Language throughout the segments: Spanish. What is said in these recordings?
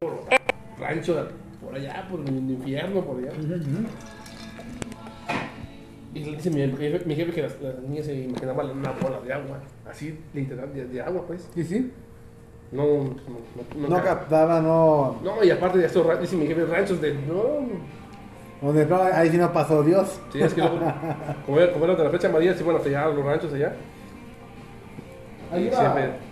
por rancho, por allá, por el infierno, por allá. Y le dice mi jefe, mi jefe que las, las niñas se imaginaban una bola de agua, así, literal, de, de agua, pues. Sí, sí. No, no, no, No ca- captaba, no. No, y aparte de estos ranchos, dice mi jefe, ranchos de. No, Donde no, ahí sí no pasó Dios. sí, es que luego, como era, como era de la flecha amarilla, sí, bueno, allá, los ranchos allá. Y siempre, siempre.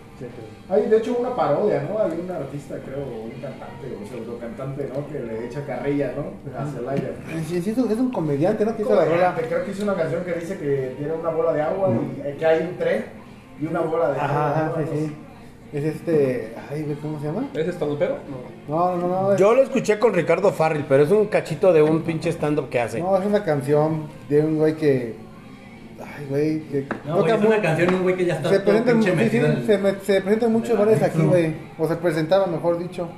Hay de hecho una parodia, ¿no? Hay un artista, creo, un cantante, o pseudo cantante, ¿no? Que le echa carrilla, ¿no? El aire. Sí, sí, es un- es un comediante, ¿no? Que hizo la rola. Creo que hizo una canción que dice que tiene una bola de agua y eh, que hay un tren y una bola de agua. Ajá, sí, sí. Es este. Ay, ¿cómo se llama? ¿Es estandupero? No. No, no, no. Es, Yo lo escuché con Ricardo Farrell, pero es un cachito de un pinche stand-up que hace. No, es una canción de un güey que. Ay, güey. Que No, güey, es muy- una canción un güey que ya está Se presentan, sí, sí, metido en- se, me- se presentan muchos bares aquí, güey. O se presentaban, mejor dicho.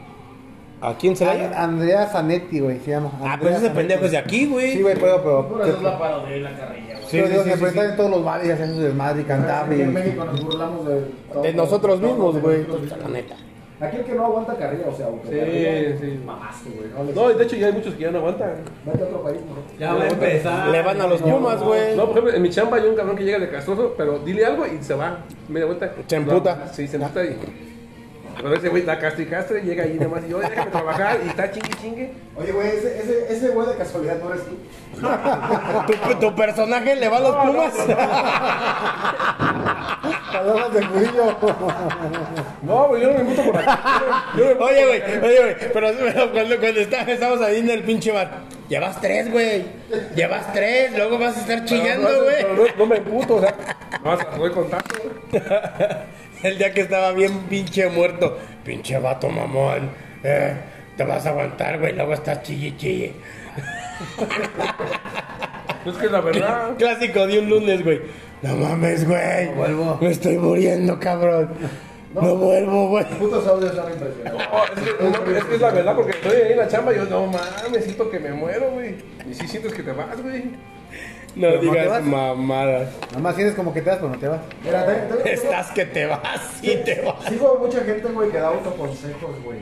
¿A quién se la Andrea Zanetti, güey, se llama. Ah, Andrea pues ese Zanetti. pendejo es de aquí, güey. Sí, güey, pero. pero, Pero es la parodia y la carrilla, güey. Sí, pero sí, digo, sí, se sí, presentan sí. en todos los bares y hacen su desmadre y. Aquí en México nos burlamos de, todo- De nosotros mismos, güey. La neta. Aquí el que no aguanta carrilla, o sea, aunque Sí, mamaste, güey. No, le- No, y de hecho ya hay muchos que ya no aguantan. Vete a otro país, ¿no? Ya va a empezar. Le van a los Pumas, güey. No, por ejemplo, en mi chamba hay un cabrón que llega de castroso, pero dile algo y se va. Media vuelta. Se emputa. Sí, se emputa y. Pero ese güey da castre y castre, llega ahí nada más y yo, déjame trabajar y está chingue chingue. Oye, güey, ese, ese, ese güey de casualidad no eres tú. ¿Tu, tu personaje le va a los Pumas? Palabras de Murillo. No, güey, yo no me emputo por aquí. Oye, güey, acá. oye, güey, pero, pero cuando, cuando está- estamos ahí en el pinche bar, llevas tres, güey, llevas tres, luego vas a estar chillando, no, güey. No, no me emputo, o sea, vas a doy contacto, güey. El día que estaba bien pinche muerto, pinche vato mamón, eh, te vas a aguantar, güey, luego estás chille, chille. Es que la verdad. Clásico de un lunes, güey. No mames, güey. vuelvo. Me estoy muriendo, cabrón. No, vuelvo, güey. Putos audios son impresionantes. No, es que, no, es que es la verdad, porque estoy ahí en la chamba y yo, no mames, siento que me muero, güey. Y sí sientes que te vas, güey. No ¿Pero no te digas vas? mamadas. Nada más tienes como que te vas, pero no te vas. Mira, te- te- Estás que te vas y te vas. Sigo a mucha gente, güey, que da autoconsejos, güey.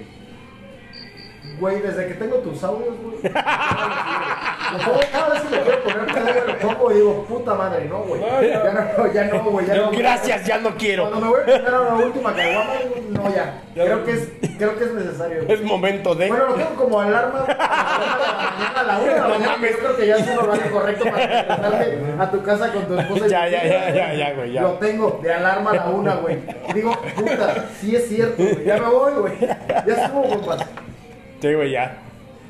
Güey, desde que tengo tus audios, güey. Lo pongo cada vez que me quiero poner güey, lo pongo y digo, puta madre, no, güey. No, ya. Ya no, ya no, güey, ya no. güey. Gracias, ya no quiero. Cuando me voy a poner a la última caguama, digo, no, ya. Creo que es, creo que es necesario. güey. Es momento de. Bueno, lo tengo como alarma a la mañana, a la una de la No mañana. mames. Yo creo que ya es un horario correcto para regresarte a tu casa con tu esposa. y Ya, ya, ya, ya, ya, güey, ya. Lo tengo de alarma a la una, güey. Y digo, puta, sí es cierto, güey. Ya me voy, güey. Ya estuvo, compas. Sí, güey, ya.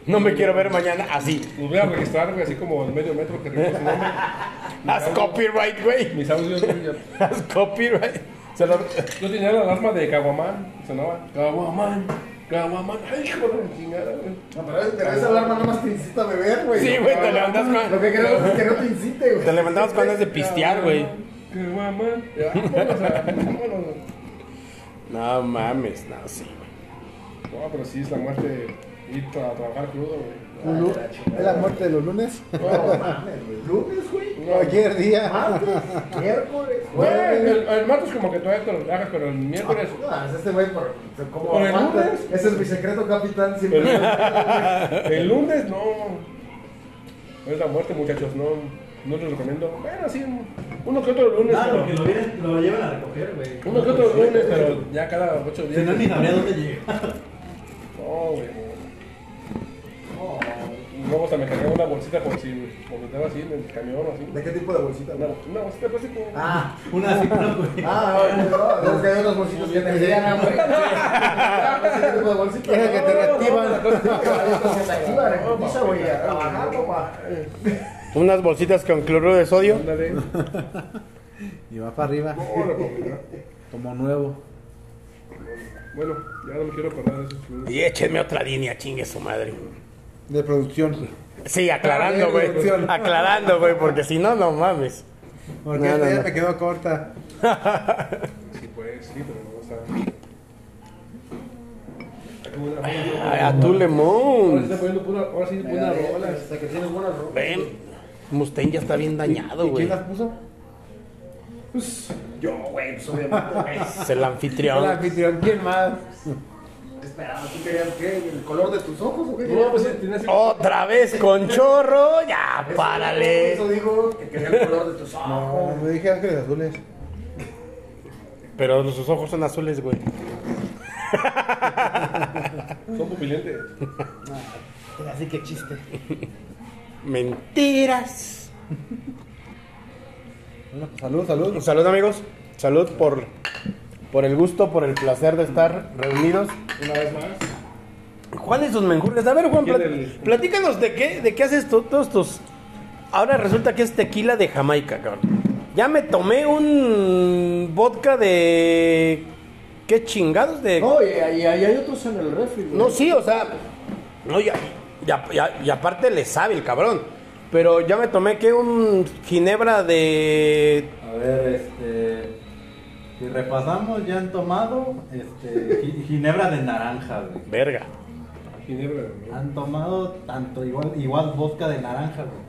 No me quiero ver mañana así. Los voy a registrar, güey, así como el medio metro que registra su nombre. Haz copyright, güey. Mis audios, güey. Haz copyright. Se lo- Yo tenía la alarma de Caguamán, sonaba Caguamán, Caguamán. Ay, hijo de la chingada, güey. No, pero, pero esa alarma nada más te incita a beber, güey. Sí, güey, te levantas con- Lo que queremos es que no te incite, güey. Te levantamos cuando es de pistear, güey. Caguamán. Ya, vámonos a- vámonos. No mames, no, sí, güey. No, pero sí es la muerte ir a trabajar crudo, güey. Es la muerte de los lunes. No mames. Lunes, güey. Cualquier día. Martes, miércoles, Güey, jueves. el, el martes como que todavía te lo hagas, pero el miércoles. No, es este güey por, como Por el lunes. Ese es mi secreto, capitán. Siempre. El lunes no. Es la muerte, muchachos, no. No les recomiendo. Bueno, sí, uno que otro lunes. Claro, pero- que lo, vienen, lo llevan a recoger, güey. Uno que otro lunes, pero ya cada ocho días. Si no, ni sabría dónde llega. No, güey. Luego hasta me cargaba una bolsita por si vomitaba así en el camión o así. ¿De qué tipo de bolsita? Una, güey? una bolsita de plástico. Ah, Una así, no, güey. ah, no, no, es que hay unos bolsitos que te llegan, güey. Ese tipo de bolsita. Deja que te reactivan. Se te activa, reactiviza, güey, a trabajar, papá. Unas bolsitas con cloruro de sodio. Ándale. Y va para arriba. Como nuevo. Bueno, ya no me quiero acordar de esos lunes. Y échenme otra línea, chingue su madre. De producción. Sí, aclarando, güey. Aclarando, güey, porque si no, no mames. Porque No, no, ya no. me quedó corta. Sí, pues, sí, pero no rola. Ay, a tu Ahora sí lemón. poniendo pura, ahora sí buenas rolas. Hasta que tienes buenas rolas. Ven, Mustang ya está bien dañado, ¿Y güey. quién las puso? Yo, güey, pues obviamente. Es el El anfitrión. anfitrión. ¿Quién más? Esperabas? ¿Tú querías qué? ¿El color de tus ojos o qué? No, pues Otra vez con chorro, ya, Eso párale. Eso dijo que quería el color de tus ojos. No, me dije ángeles azules. Pero sus ojos son azules, güey. Son pupilentes. Así que chiste. Mentiras. Bueno, pues, salud, salud. Salud, amigos. Salud por, por el gusto, por el placer de estar reunidos. Una vez más. ¿Cuál es sus menjurjes? A ver, Juan, ¿Quién plat- el- platícanos de qué, de qué haces tú, todos tus... Ahora resulta que es tequila de Jamaica, cabrón. Ya me tomé un vodka de... ¿Qué chingados de...? No, y, y hay otros en el refri. güey. No, sí, o sea... No, ya, ya, ya- y aparte le sabe el cabrón. Pero ya me tomé que un ginebra de... A ver, este. Si repasamos, ya han tomado este, gi- ginebra de naranja, güey. Verga. Ginebra. Han tomado tanto igual, igual vodka de naranja, güey.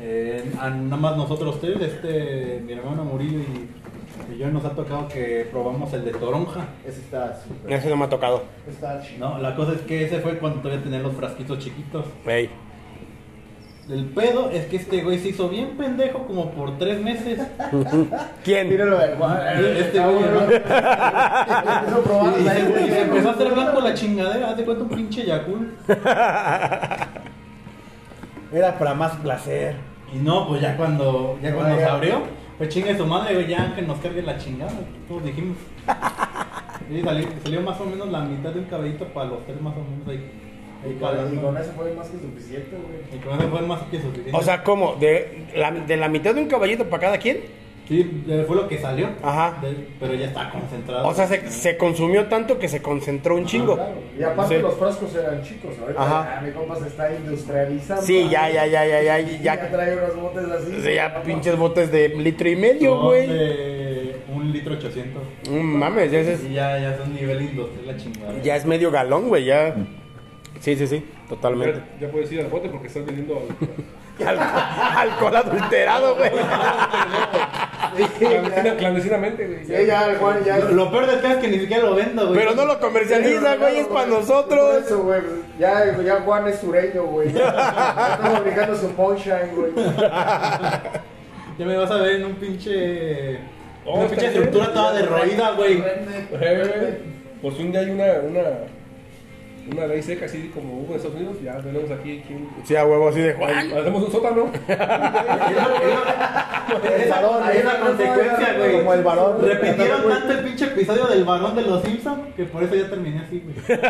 Eh, a- nada más nosotros tres, este, mi hermano Murillo y, y yo nos ha tocado que probamos el de toronja. Ese está súper. Ese no me ha tocado. Está chido. No, la cosa es que ese fue cuando todavía tenía los frasquitos chiquitos. Ey. El pedo es que este güey se hizo bien pendejo como por tres meses. ¿Quién? Míralo, el Este güey, ¿no? Empezó a probar. Y se, empezó a hacer blanco la chingadera, haz de cuenta un pinche Yakul. Era para más placer. Y no, pues ya cuando, ya cuando se abrió, pues chingue su madre, güey, ya que nos cargue la chingada, todos dijimos. Y salió, salió más o menos la mitad de un cabellito para los tres más o menos ahí. Y con, y con eso fue más que suficiente, güey. Y con eso fue más que suficiente. O sea, ¿cómo? ¿De la, de la mitad de un caballito para cada quien? sí, fue lo que salió. Ajá. De- pero ya está concentrado. O sea, se, se consumió tanto que se concentró un chingo. Claro. Y aparte Sí. los frascos eran chicos. Ahorita Ajá. ah, mi compa se está industrializando. Sí, ya, ya, ya, ya, ya, ya. ya trae unos botes así. Sí, ya pinches botes de litro y medio, güey. de un litro ochocientos. Mm, mames, ya es, Y ya, ya son nivel industrial la chingada. ya es medio galón, güey, ya. Sí, sí, sí, totalmente. Ya, ya puedes ir al bote porque estás vendiendo Al- alcohol adulterado, güey. clandestina- clandestinamente, güey. Sí, ya Juan ya. Lo, lo peor de acá es que ni siquiera lo vendo, güey. Pero no lo comercializa, güey, es para nosotros. eso, güey. Ya, ya Juan es sureño, güey. Ya está fabricando su punchline, güey. Ya me vas a ver en un pinche. Oh, una pinche está bien. estructura toda derroída, güey. Eh, Por si un día hay una, una, una ley seca así como hubo en Estados Unidos, ya tenemos aquí. aquí Sí, a huevo así de Juan. hacemos un sótano. El varón, la ¿no? consecuencia, güey. Como el varón. Repitieron tanto el pinche episodio del varón de los Simpsons que por eso ya terminé así, güey.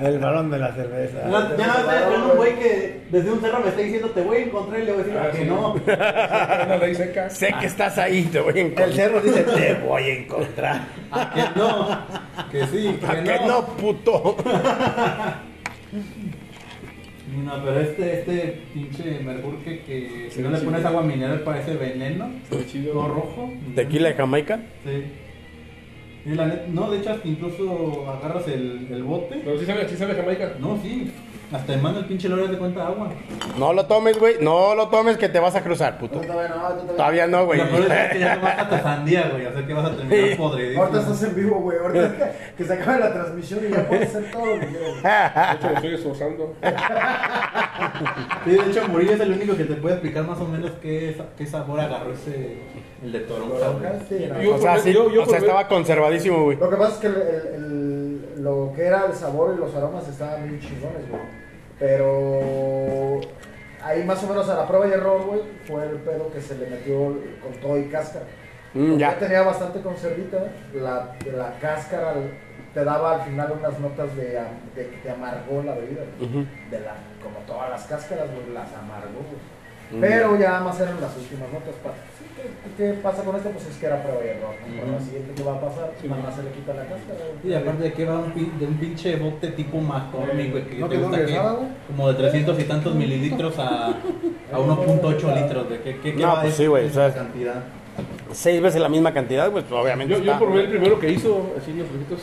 El balón de la cerveza. Ya ya no estoy esperando un güey que desde un cerro me está diciendo te voy a encontrar y le voy a decir Ah, "Ah, que sí. no. Una ley seca. Sé que estás ahí, te voy a El encontrar. cerro dice, te voy a encontrar. ¿A que no? Que sí, que ¿A que no, puto? No, pero este, este pinche mercurque que si Sí, no le pones agua mineral parece veneno. Todo rojo. ¿Tequila de Jamaica? Sí. Y la net- no, de hecho hasta incluso agarras el, el bote. Pero sí sabe, sí sabe Jamaica. No, sí. Hasta te manda el pinche loro de cuenta agua. No lo tomes, güey. No lo tomes que te vas a cruzar, puto. No, todavía no, todavía no. Todavía no, güey. Lo peor es que ya tomaste hasta sandía, güey. O sea que vas a terminar podridísimo. Ahorita estás en vivo, güey. Ahorita que, que se acabe la transmisión y ya puedes hacer todo lo que quieras. De hecho, lo estoy esforzando. Sí, de hecho Murillo es el único que te puede explicar más o menos qué, qué sabor agarró ese el de toronja, güey. No. O sea, sí, yo- yo o sea, estaba conservadísimo, güey. Lo que pasa es que el, el- el- lo que era el sabor y los aromas estaban bien chingones, güey. Pero ahí más o menos a la prueba y error, güey, fue el pedo que se le metió con todo y cáscara. Mm, ya. tenía bastante conservita, la, la cáscara te daba al final unas notas de, de que te amargó la bebida. de la, como todas las cáscaras, güey, las amargó. güey. Mm. Pero ya más eran las últimas notas. pa- sí, ¿qué, pasa con esto? Pues es que era prueba y error. ¿no? Pero la siguiente que va a pasar, nada más se le quita la cáscara. Y aparte de que va un, de un pinche bote tipo McCormick, güey, que ¿No te gusta que como de 300 y tantos mililitros a, a 1.8 litros, de ¿qué, qué, qué No, va pues sí, güey, o sea, cantidad? Seis veces la misma cantidad, pues obviamente. Yo, yo está. probé el primero que hizo, así los fritos.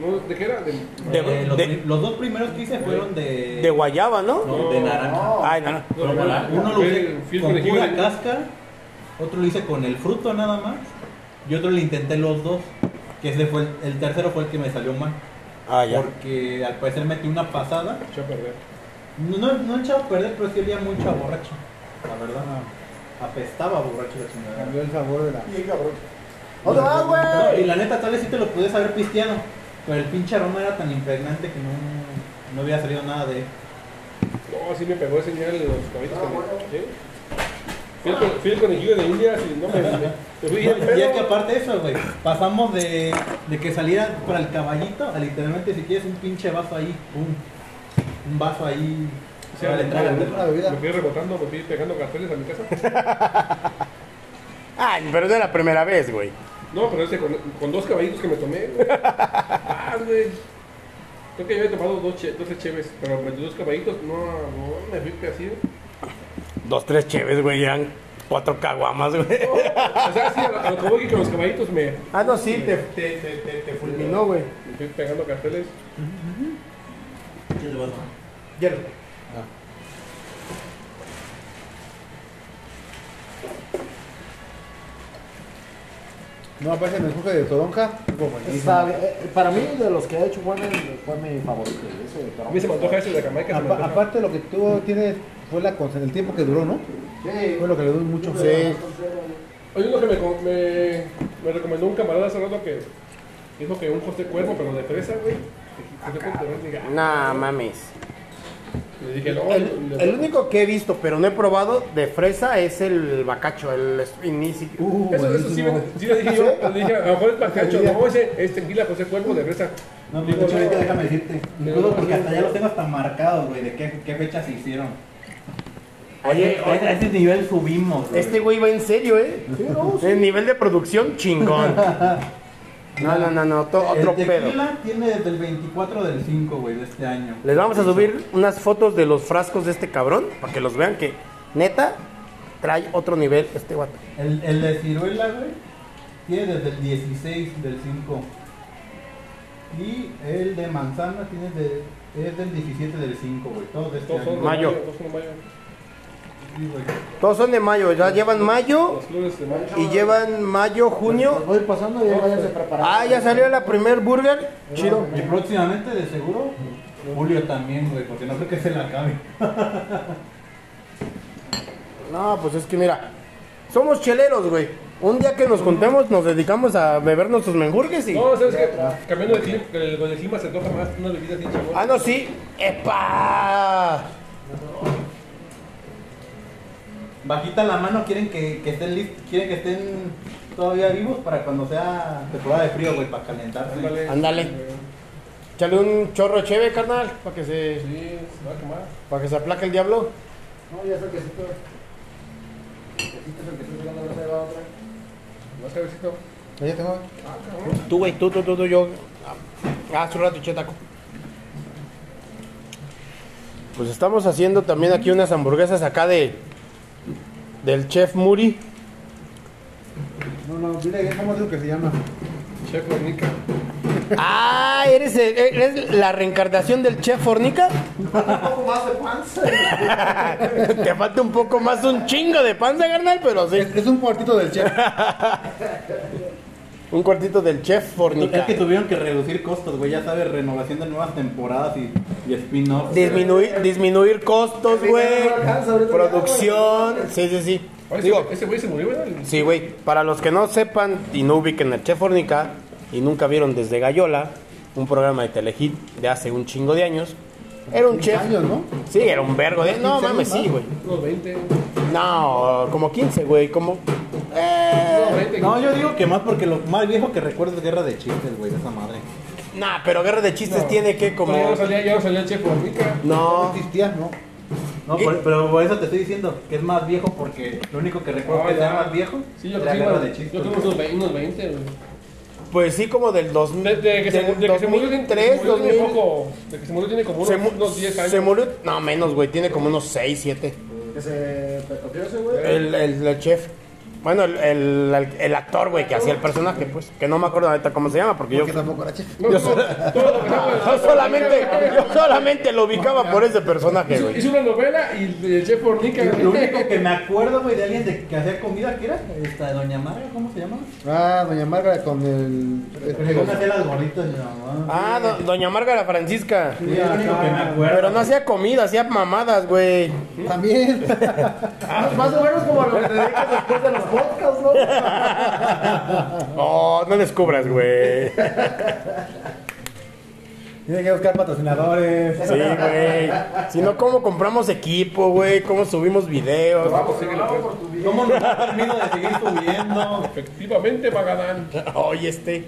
No, ¿De qué era? De, De- Eh, los, de- los dos primeros que hice fueron de, De guayaba, ¿no? no, de naranja. No. Ay, no, no. Pero para- uno lo el con pura cáscara, otro lo hice con el fruto nada más, y otro le intenté los dos. Que ese fue el, el tercero fue el que me salió mal. Ah, ya. Porque al parecer metí una pasada. Echó a perder. No, no, no echaba a perder, pero sí olía mucho a borracho. La verdad, apestaba a borracho la chingada. Cambió el sabor de la. Sí, cabrón. ¿Dónde vas, güey? No, y la neta, tal vez sí te lo puedes haber pisteado. Pero el pinche aroma era tan impregnante que no, no había salido nada de. No, sí me pegó ese día el de los caballitos. Ah, bueno. ¿sí? Fui el, con- fui el conejillo de Indias y no me. me, me fui y es pedo. que aparte de eso, güey, pasamos de, de que saliera para el caballito a literalmente si quieres un pinche vaso ahí, pum, un vaso ahí. Sí, Órale, me- trágate. una bebida. Me fui rebotando, me fui pegando carteles a mi casa. Ay, pero no era la primera vez, güey. No, pero ese con, con dos caballitos que me tomé. güey. Ah, güey. Creo que yo había tomado dos che- 12 cheves, pero con dos caballitos, no, no, me fui así. Dos, tres cheves, güey, eran cuatro caguamas, güey. O sea, sí, a lo- a que voy que con los caballitos me, Ah, no, sí, te, te, te, te, te fulminó, güey. me fui pegando carteles. Hielo. No, aparece el mensaje de Toronja. Está. Eh, Para mí, de los que he hecho, mi, fue mi favorito. Ese de A mí se me antoja ese de Jamaica. se me Apa- antoja. aparte, lo que tú tienes fue la, con- el tiempo que duró, ¿no? Sí. Fue lo que le doy mucho. Sí. Hay uno que me, co- me, me recomendó un camarada hace rato que dijo que un José Cuervo, pero de fresa, güey. José Cuervo Nah, mames. Le dije, no, El, único que he visto, pero no he probado, de fresa es el bacacho, el Inici. Uh, Eso, eso sí, me- sí le dije yo, le dije, a lo mejor es bacacho, no, ese es tequila José Cuervo de fresa. No, pues Digo, ahorita no. déjame decirte. Incluso porque hasta ya los tengo hasta marcados, güey, de qué, qué fecha se hicieron. Oye, a, ese- a ese nivel subimos, güey. Este güey va en serio, ¿eh? El nivel de producción, chingón. No, no, no, no, to- otro el pedo. tequila tiene desde el 24 del 5, güey, de este año. Les vamos a subir unas fotos de los frascos de este cabrón, para que los vean que, neta, trae otro nivel este guato. El, el de ciruela, güey, tiene desde el 16 del 5. Y el de manzana tiene de, es del 17 del 5, güey. Todos de este Todos son año. de Mayo. Todos son de mayo. Todos son de mayo, ya llevan mayo y llevan mayo, junio. voy pasando y ya váyanse preparando. Ah, ya salió la primer burger. Chido. Y próximamente, de seguro, Julio también, güey, porque no creo que se la acabe. No, pues es que mira, somos cheleros, güey. Un día que nos juntemos nos dedicamos a beber nuestros menjurgues y... No, ¿sabes qué? Cambiando de clima, el- con el clima se antoja más una bebida así chingón. Ah, no, sí. ¡Epa! Bajita la mano, quieren que, que estén listos, quieren que estén todavía vivos para cuando sea temporada de frío, güey, para calentarse. Ándale. Ándale. Échale un chorro cheve, carnal, para que se Sí, se va a quemar. para que se aplaque el diablo. No, ya está el quesito. El quesito es el que estoy sacando, ahora se va otra. Más cabecito. Ya tengo. Ah, cabrón. Tú, güey, tú, tú, tú, tú, yo. Ah, su rato, chetaco. Pues estamos haciendo también aquí unas hamburguesas acá de del chef Muri. No, no, dile cómo digo que se llama. Chef Fornica. Ah, ¿eres, el- eres la reencarnación del chef Fornica? Un poco más de panza. Te falta un poco más, un chingo de panza, carnal, pero sí. Es, es un cuartito del chef. Un cuartito del chef Fornica. Es que tuvieron que reducir costos, güey, ya sabes, renovación de nuevas temporadas y, y spin-offs. Disminuir, disminuir costos, güey. Producción. Sí, sí, sí. Oye, Digo, ese- güey se murió, ¿verdad? sí, güey. Para los que no sepan y no ubiquen al Chef Fornica y nunca vieron desde Gallola, un programa de Telehit de hace un chingo de años, era un 15 chef. años, ¿no? Sí, era un vergo de. No 15 mames, sí, güey. Unos 20. No, como 15, güey. Como. Unos 20. No, yo digo que más porque lo más viejo que recuerdo es Guerra de Chistes, güey, de esa madre. nah, pero Guerra de Chistes No. tiene que como. No, ya no salía, ya no salía el Chef. No No. existía, ¿no? No, ¿Qué? por- pero por eso te estoy diciendo que es más viejo porque lo único que recuerdo Ah, que ya. más viejo Sí, yo creo la que Guerra iba- de Chistes. Yo creo unos 20, unos 20, güey. Pues sí, como del 2000. De, de que se, del de que se murió, tiene- 2003, se murió tiene 2000. poco. De que se murió tiene como unos, Se, mu- unos 10 años. se murió. No, menos, güey. Tiene como unos 6, 7. Que se pecoteó ese güey. El, el, el chef. Bueno, el, el, el actor, güey, que hacía el personaje, pues. Que no me acuerdo ahorita cómo se llama, porque yo. Tampoco era chef. Yo, no, so- que yo solamente, yo solamente lo ubicaba por ese personaje, Hizo, güey. hizo una novela y el chef Fornica. Lo único que me acuerdo, güey, de alguien de, que hacía comida, ¿qué era? Esta Doña Maga, ¿cómo se llama? Ah, doña Margaret con el. Que no hacía las gorritas, mi mamá. Ah, do- doña Márgara Francisca. Sí, es lo único que me acuerdo. Pero no hacía comida, hacía mamadas, güey. También. Más- Más o menos como lo que te dedicas después de los podcasts, ¿no? Oh, no descubras, güey. Tiene que buscar patrocinadores. Sí, güey. Si no, ¿cómo compramos equipo, güey? ¿Cómo subimos videos? Vamos, pues. ¿Cómo nos da permiso de seguir subiendo? Efectivamente, Magadán. Oye, este.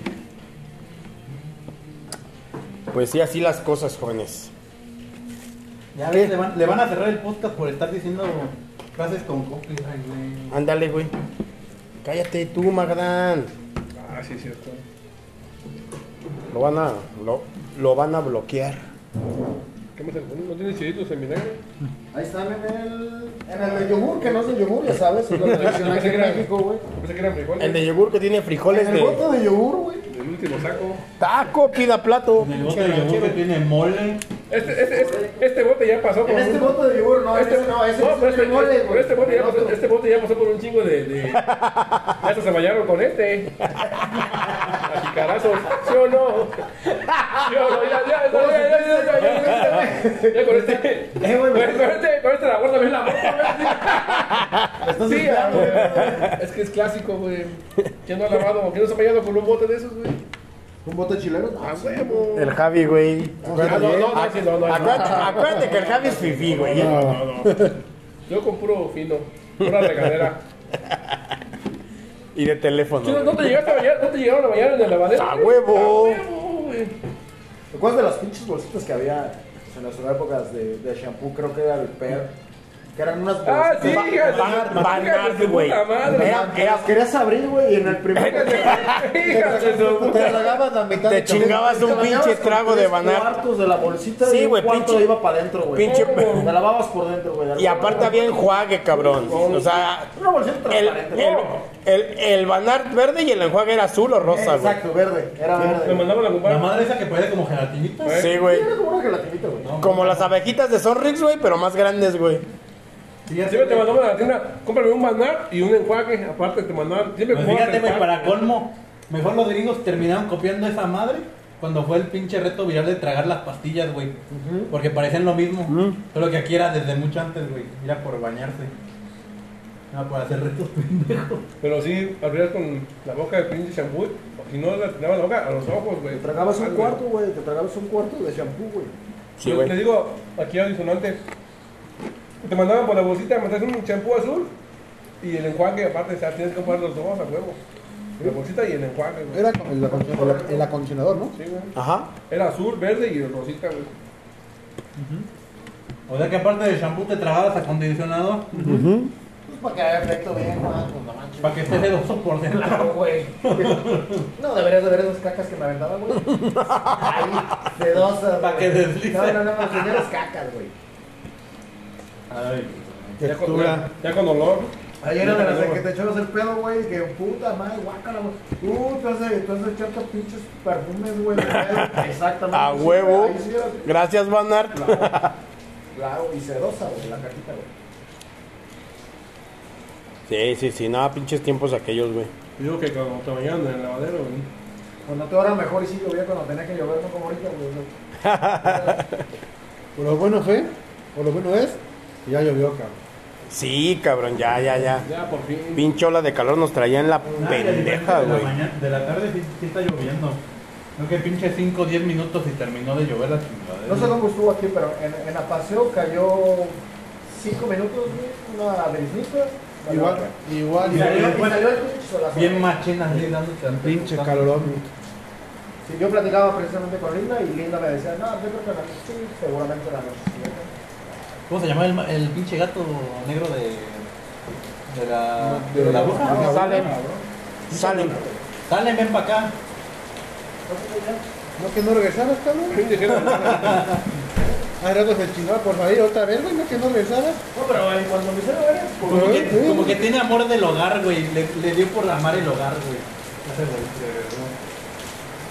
Pues sí, así las cosas, jóvenes. Ya ves, le van, le van a cerrar el podcast por estar diciendo con copyright, güey. Ándale, güey. Cállate tú, Magdán. Ah, sí, cierto. Lo van a, lo, lo van a bloquear. ¿Qué más? ¿No tienes chilitos en vinagre? Ahí están en el, en el de yogur, que no es de yogur, ya sabes, es lo tradicional aquí en México, güey. Pensé que eran frijoles. El de yogur que tiene frijoles En el bote de de yogur, güey. El último saco. taco, pida plato. En el bote de yogur que tiene mole. Este, este, este, este, bote ya pasó por. En este bote de yogur, no, este, no, ese, no, es este, mole, este, bote ya pasó, este bote ya pasó por un chingo de. Hasta se con este. No? ¿Sí no? Ya, ya, ya, ya, ya, ya, con este. Es que es clásico, güey. ¿Quién no ha lavado? ¿Quién no se ha bañado con un bote de esos, güey? Un bote chileno. A huevo. El Javi, güey. Ah, no, no, no, no, no, no. Acuérdate, acuérdate que el Javi es fifí, güey. No, no, no. Yo con puro fino, pura regadera. Y de teléfono. ¿Sí, no, te llegaste a bañar? ¿No te llegaron a bañar en el lavadero? ¡A huevo! ¡A huevo, güey! ¿Recuerdas de las pinches bolsitas que había en nuestras épocas de, de shampoo? Creo que era el PER. Que eran unas Ah, sí, Van- güey. querías abrir, güey, y en el primer. Te tragabas la mitad Te chingabas un pinche trago de banar. cuartos de la bolsita Sí, güey, pinche- iba para adentro, güey. pinche- Te lavabas por dentro, güey. Y aparte había enjuague, cabrón. O sea, Una bolsita el, transparente. el, el, banar verde y el enjuague era azul o rosa, güey. Exacto, verde. Era Me verde. mandaban a La comprar. madre esa que parece como gelatinita. Sí, güey. Era como una gelatinita, güey. Como las abejitas de Sonrix, güey, pero más grandes, güey. Siempre te mandaban a la tienda, cómprame un manar y un enjuague. Aparte te mandaban. Siempre Pues fíjate, güey, para colmo, mejor los gringos terminaron copiando esa madre cuando fue el pinche reto viral de tragar las pastillas, güey. Porque parecían lo mismo. Solo que aquí era desde mucho antes, güey. Era por bañarse. Era por hacer retos pendejos. Pero sí, abrías con la boca de pinche shampoo. O si no, la tenías la boca a los ojos, güey. Te tragabas un cuarto, güey. Te tragabas un cuarto de shampoo, güey. Sí, Yo güey. Le digo aquí a Te mandaban por la bolsita, me traes un champú azul y el enjuague, aparte, o sea, tienes que comprar los dos a huevo. La bolsita y el enjuague, güey. Era con el, acon- el- acondicionador, ¿no? Sí, güey. Ajá. Era azul, verde y rosita, güey. O sea que aparte del shampoo te tragabas acondicionador Pues para que haya efecto bien, Juan. Pues no manches. para que esté sedoso por dentro. Claro, güey. No, deberías de ver esas cacas que me aventaban, güey. Ahí, sedosas. Pa' que deslice. No, no, no, señores cacas, güey. Ay, Ya con, Textura. ya, ya con olor. Ayer era de las de que te echabas el pedo, güey, que puta madre, guácala, güey. Uh, tú has de, tú has de echarte pinches perfumes, güey. Exactamente. A huevo. sí era- Gracias, Banar. Claro, y sedosa, güey, la cajita, güey. Sí, sí, sí. Nada, pinches tiempos aquellos, güey. Digo que cuando te bañaban en el lavadero, güey. Cuando te ahora mejor y sí llovía cuando tenía que llover, no como ahorita, güey. Por lo bueno fue, por lo bueno es, ya llovió, cabrón. Sí, cabrón, ya, ya, ya. Ya, por fin. Pinche ola de calor nos traía en la pendeja, de la güey. mañana- De la tarde sí, sí está lloviendo. No que pinche 5 o 10 minutos y terminó de llover la chingadera. No sé cómo estuvo aquí, pero en, en Apaseo cayó 5 minutos, güey, una brisnita. Igual, igual, Y salió, y salió el pinche solazo. Bien machina así dándote al Pinche calorón. Sí, yo platicaba precisamente con Linda y Linda me decía, no, yo creo que la noche, sí, seguramente la noche. siguiente". ¿Cómo se llama el, el pinche gato negro de. de la. de la bruja? Salen. Sí, Salen. Salen, ven para acá. No sé. ¿No que no regresaras, cabrón? Hace rato se chingaba por salir otra vez, güey, no que no regresaba. No, pero cuando me hicieron ver, Como que, como que tiene amor del hogar, güey. Le, le dio por amar el hogar, güey. Ese güey.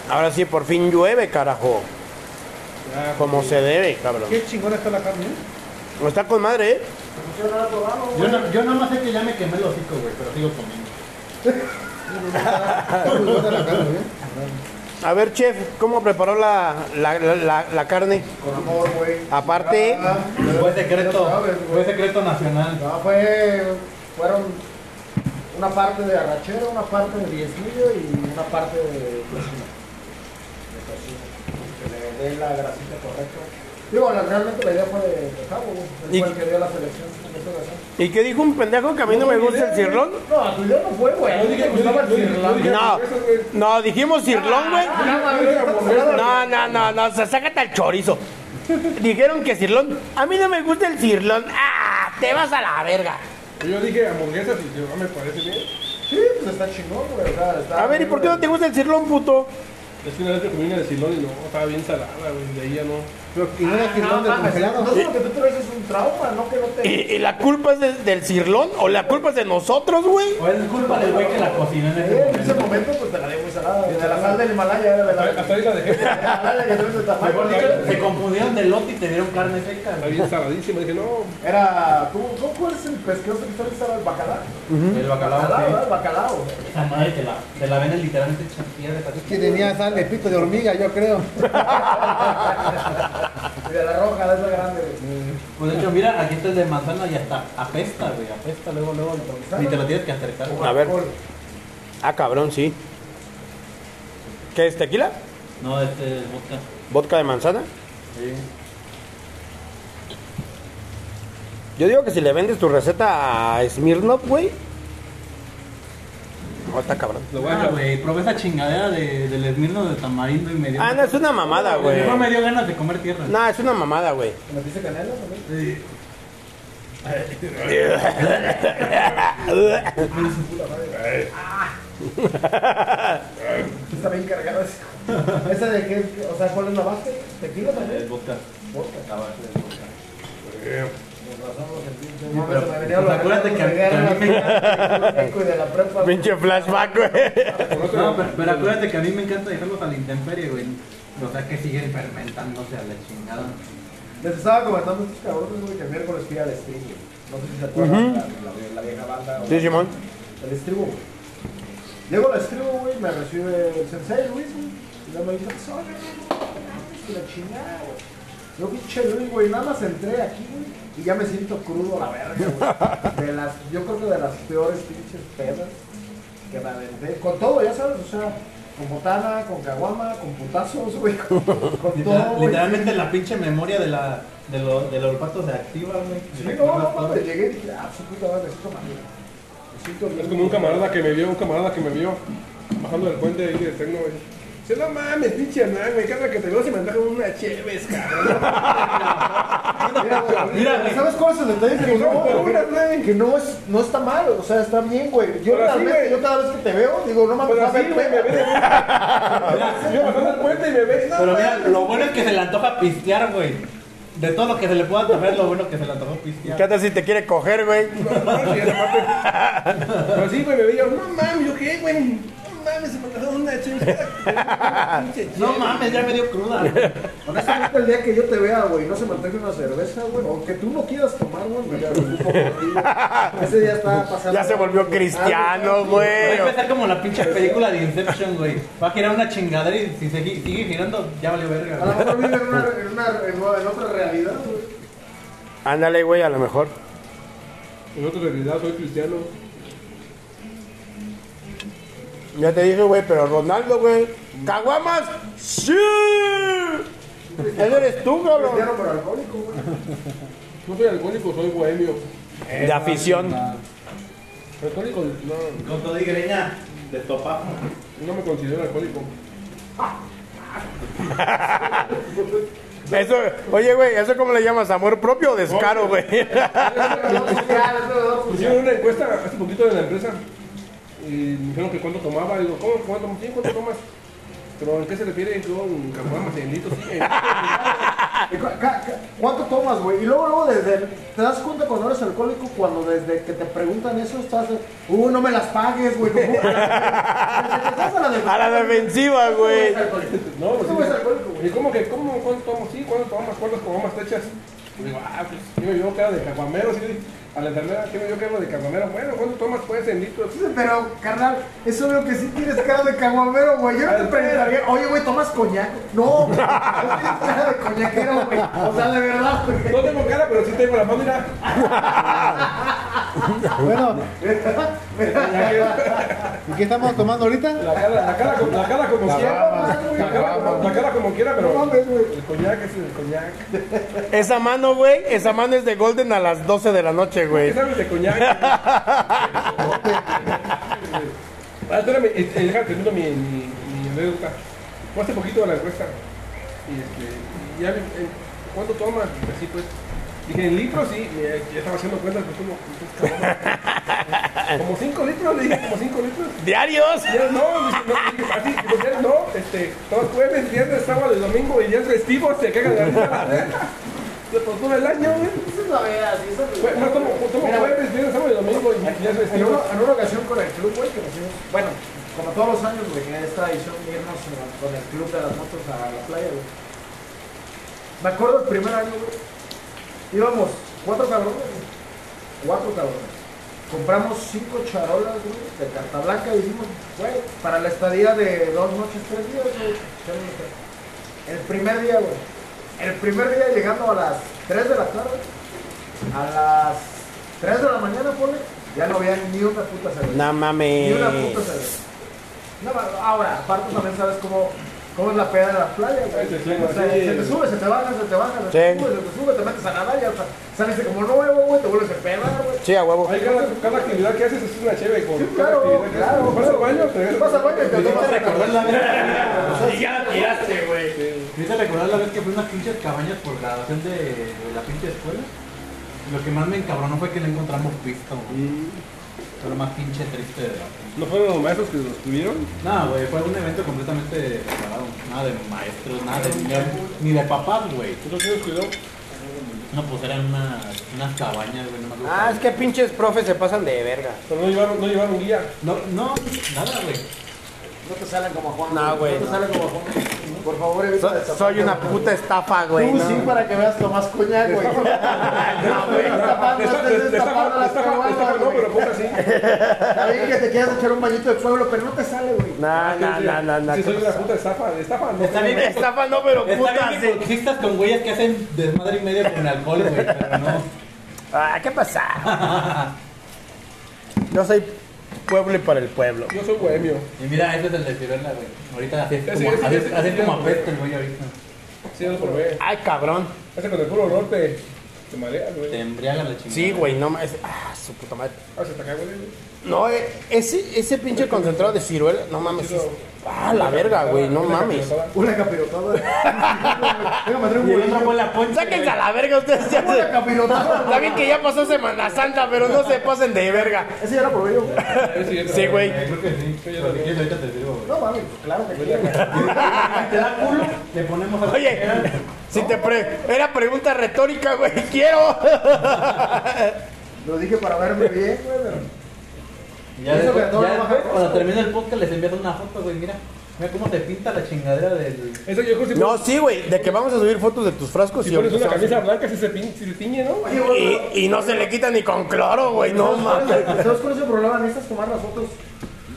Ahora sí, por fin llueve, carajo. Ya, Como se debe, cabrón. Qué chingona está la carne, ¿eh? No está con madre, ¿eh? Yo, no, yo nada más sé que ya me quemé el hocico, güey, pero sigo comiendo. A ver, chef, ¿cómo preparó la, la, la, carne? Con amor, güey. Aparte- Fue secreto, fue secreto nacional. No, fue, fueron una parte de arrachera, una parte de diezmillo y una parte de tocino. De tocino. Que le dé la grasita correcta. Digo, la- realmente la idea fue de, de Cabo, güey. Él ¿Y- fue el que dio la selección. ¿Y qué dijo un pendejo que a mí no me gusta el cirlón? No, a tu idea no fue, güey. Yo dije- Me gustaba el cirlón. No, no, dijimos cirlón, güey. No, No, no, no, no, o sea, sácate al chorizo. Dijeron que cirlón. A mí no me gusta el cirlón. ¡Ah! Te vas a la verga. Yo dije hamburguesas y yo, no me parece bien. Sí, pues está chingón, güey. o sea, está A ver, ¿y por qué no te gusta el cirlón, puto? Es que una vez que comí una de silón y no, estaba bien salada, güey. De ahí ya no. Pero, ¿Y no era No, cirlón de mames, congelado? no lo que tú traes es un trauma, no que no te... ¿Y, y la culpa es de- del cirlón o la culpa es de nosotros, güey? O es culpa del güey que la cocinó en ese Eh, en ese momento. momento, pues te la dio muy salada. De la sal del Himalaya era de la. Hasta hasta ahí la dejé. de la Himalaya que traes de tamaño. Mejor dicho, se confundieron de lote y te dieron carne seca. Está bien saladísima. Dije, no, Era. ¿Cómo, cómo cuál es el pescado que está listado? ¿El bacalao? El bacalao, Bacalao, sí. ¿verdad? Bacalao. Esa madre te la, te la venden literalmente champilla de Es que tenía sal de pito de hormiga, yo creo. De la roja, de esa grande, güey. Pues de hecho, mira, aquí está el de manzana y hasta apesta, güey. Apesta luego, luego. Ni te lo tienes que acercar. güey. A ver. Ah, cabrón, sí. ¿Qué es tequila? No, este es vodka. ¿Vodka de manzana? Sí. Yo digo que si le vendes tu receta a Smirnoff, güey. No, está cabrón. lo voy a Ah, güey, probé esa chingadera de, del esmirno de tamarindo y me dio. Ah, no, es una mamada, güey. Mejor me dio ganas de comer tierra. No, es una mamada, güey. ¿Me metiste canela también? Sí. Está bien cargado ese. ¿Esa de qué? O sea, ¿cuál es la base? ¿Tequila Es también? vodka. Vodka. La base de vodka. Pues acuérdate que a- mí me. Pinche flashback, güey. No, pero, pero acuérdate que a mí me encanta dejarlos a la intemperie, güey. O sea que siguen fermentándose a la chingada. Les estaba comentando a estos cabrones, güey, que el miércoles fui al stream, güey. No sé si se acuerdan, la, vieja banda. o- Sí, Simón. El estribo, güey. Llego al estribo, güey, me recibe el sensei Luis, güey. Y me dice, "Soy, que la chingada, güey. Yo, pinche Luis, güey, nada más entré aquí, güey, y ya me siento crudo a la verga, güey. De las, yo creo que de las peores pinches pedas que me aventé. Con todo, ya sabes, o sea, con botana, con caguama, con putazos, güey, con, con Literal- todo, güey. literalmente la pinche memoria de la, de lo, del olfato se activa, güey. Sí, no, no, no, llegué y dije, ah, su puta madre, necesito madre. Necesito Es como un camarada que me vio, un camarada que me vio bajando del puente ahí de Tecno, güey. Dice, no mames, pinche Hernán, güey, cada que te veo se me antoja una cheves, cabrón. Mira, güey. ¿sabes cuál es el detalle? Que no, que no es, no está mal, o sea, está bien, güey. Yo realmente, yo cada vez que te veo, digo, no mames, Pero así, güey, me ve. Yo bajando el puente y me ve. no Pero mira, lo bueno es que se le antoja pistear, güey. De todo lo que se le pueda tomar, lo bueno que se le antojó pistear. ¿Qué tal si te quiere coger, güey? No, no. Pero sí, güey, me veía, no mames, yo qué, güey. No mames, se me una. Pinche No mames, ya me dio cruda. güey. Honestamente, el día que yo te vea, güey, no se me antoje una cerveza, güey, o que tú no quieras tomar, güey, me preocupo por ti, güey. Ese día estaba pasando. Ya se volvió cristiano, Va a güey. empezar como la pinche película de Inception, güey. Va a girar una chingadera y si sigue, sigue girando, ya valió verga. A lo güey. mejor vive en, una, en, una, en, en otra realidad, güey. Ándale, güey, a lo mejor. En otra realidad soy cristiano. Ya te dije, güey, pero Ronaldo, güey. ¿Caguamas? ¡Sí! Ese eres tú, Cristiano cabrón. pero alcohólico, güey. No soy alcohólico, soy bohemio. De afición. Alcohólico, no, Con todo y greña de topazo. no me considero alcohólico. Eso, oye, güey, ¿eso cómo le llamas? ¿Amor propio o descaro, güey? Pusieron una encuesta hace poquito de la empresa y me dijeron que cuánto tomaba. Digo, ¿cómo? ¿Cuánto, sí, ¿cuánto tomas? Pero ¿en qué se refiere? Con caguamas, en litros, sí. en ¿Cuánto tomas, güey? Y luego, luego, desde. el- ¿Te das cuenta cuando eres alcohólico? Cuando desde que te preguntan eso, estás. Uh, no me las pagues, güey. como- Estás a la de- A la defensiva, güey. No, pues ¿Cómo sí. es alcohólico, güey? ¿Y cómo que, cómo, cuánto tomas? Sí, ¿cuánto tomas? ¿Cuántas caguamas te echas? Y digo, ah, pues yo me cara de caguamero, sí. A la enfermera, ¿qué me vio cara de caguamero? Bueno, ¿cuánto tomas pues en litros? Pero, carnal, es obvio que sí tienes cara de caguamero, güey. Yo no te preguntaría, oye, güey, ¿tomas coñac? No, no tienes cara de coñaquero, güey. O sea, de verdad, güey. No tengo cara, pero sí tengo la mano, mira. Bueno, ¿y qué estamos tomando ahorita? La cara, la cara, la cara como La quiera. baba, La cara, la cara como quiera, pero. No mames, güey. El coñac es el coñac. Esa mano, güey, esa mano es de Golden a las 12 de la noche, ¿Qué güey. sabes de coñac? Ah, espérame, este, déjame termino mi, mi, mi anécdota. Fue hace poquito a la encuesta. Y este, y ya, eh, ¿cuánto tomas? Así pues. Dije, en litros, sí, ya, ya estaba haciendo cuentas, pues como, como 5 litros, le dije, como 5 litros. ¿Diarios? Ya no, dice, no, dije, así, pues ya no, este, todo jueves, viernes, sábado y domingo y ya es festivo, se cagan de la risa. Se por todo el año, güey. Eso es la verdad, es No, tomo, tomo Mira, jueves, viernes, sábado y domingo y ya es En una, en una ocasión con el club, güey, que nos fuimos, bueno, como todos los años, güey, en esta edición irnos eh, con el club de las motos a la playa, güey. Me acuerdo el primer año, güey, íbamos cuatro cabrones, cuatro cabrones. Compramos cinco charolas, güey, de carta blanca y dijimos, güey, para la estadía de dos noches, tres días, güey. El primer día, güey. El primer día llegando a las 3 de la tarde, a las 3 de la mañana, ponle, ya no había ni una puta cerveza. No Ni mames. una puta cerveza. No, ma- ahora, aparte también sabes cómo, cómo es la peda de la playa, güey. Sí, sí, O sea, sí. se te sube, se te baja, se te baja, se te sube, se te sube, te metes a nadar y hasta sales como nuevo, güey, te vuelves a pedar, güey. Sí, a huevo. Ay, cada, cada actividad que haces es una chévere cada claro, claro. Vas al baño, te Te vas al baño y te tomas ¿Te recordás la vez? Y ya la tiraste, güey. ¿Viste recordar la vez que fui a unas pinches cabañas por graduación de, de la pinche escuela? Lo que más me encabronó fue que no encontramos pisto. güey. Fue lo más pinche triste de la ¿No fueron los maestros que los tuvieron? No, güey, fue un evento completamente separado. Nada de maestros, nada de niños, ni de papás, güey. ¿Tú los cuidó? No, pues eran unas, unas cabañas, güey, no me acuerdo. Ah, es que pinches profes se pasan de verga. Pero no llevaron, no llevaron guía. No, no, nada, güey. No te salen como Juan. No, güey, No te salen como Juan. Por favor, evita So- soy una puta estafa, güey. Tú no. sí, para que veas Tomás Coñac, güey. No, güey, destapa- no, pero ponga así. Está bien que te quieras echar un bañito de pueblo, pero no te sale, güey. No, no, no, no, no. Si soy una puta estafa, estafa, no. Está bien que- Estafa no, pero puta sí. con güeyes que hacen desmadre y medio con alcohol, güey, pero no. Ah, ¿qué pasa? Yo soy pueblo y para el pueblo. Yo soy bohemio. Y mira, ese es el de Ciruela, güey. Ahorita así es Ese- como, apesta el güey ahorita. Sí, lo probé. Ay, cabrón. Ese con el puro olor te, te mareas, güey. Te embriaga la chingada. Sí, güey, no mames. Ah, su puta madre. Ah, se te cae, güey. No, eh, ese, ese pinche concentrado de ciruela, no mames. es- Ah, la verga, güey, no mames. Una capirotada. Venga, me traigo un Y el otro bolillo. fue la poncha. Sáquense a la verga ustedes. Ya Una se... capirotada. Está bien que ya pasó Semana Santa, pero no se pasen de verga. Ese ya lo probé yo, Sí, güey. Creo que sí. Ahorita te sirvo, güey. No mames, claro que sí. Te da culo, le ponemos a Oye, si te pre... Era pregunta retórica, güey, quiero. Lo dije para verme bien, güey, pero. Ya Eso después, que todo ya después, cuando termine el podcast, les envías una foto, güey. Mira, mira cómo te pinta la chingadera del. Ese yo creo que No, sí, güey, de que vamos a subir fotos de tus frascos Si y pones una camisa blanca, si se, pin, si se tiñe, ¿no? Oye, güey, Y, y no se le quita ni con cloro, güey, no mames. ¿Sabes cuál es el problema? Necesitas tomar las fotos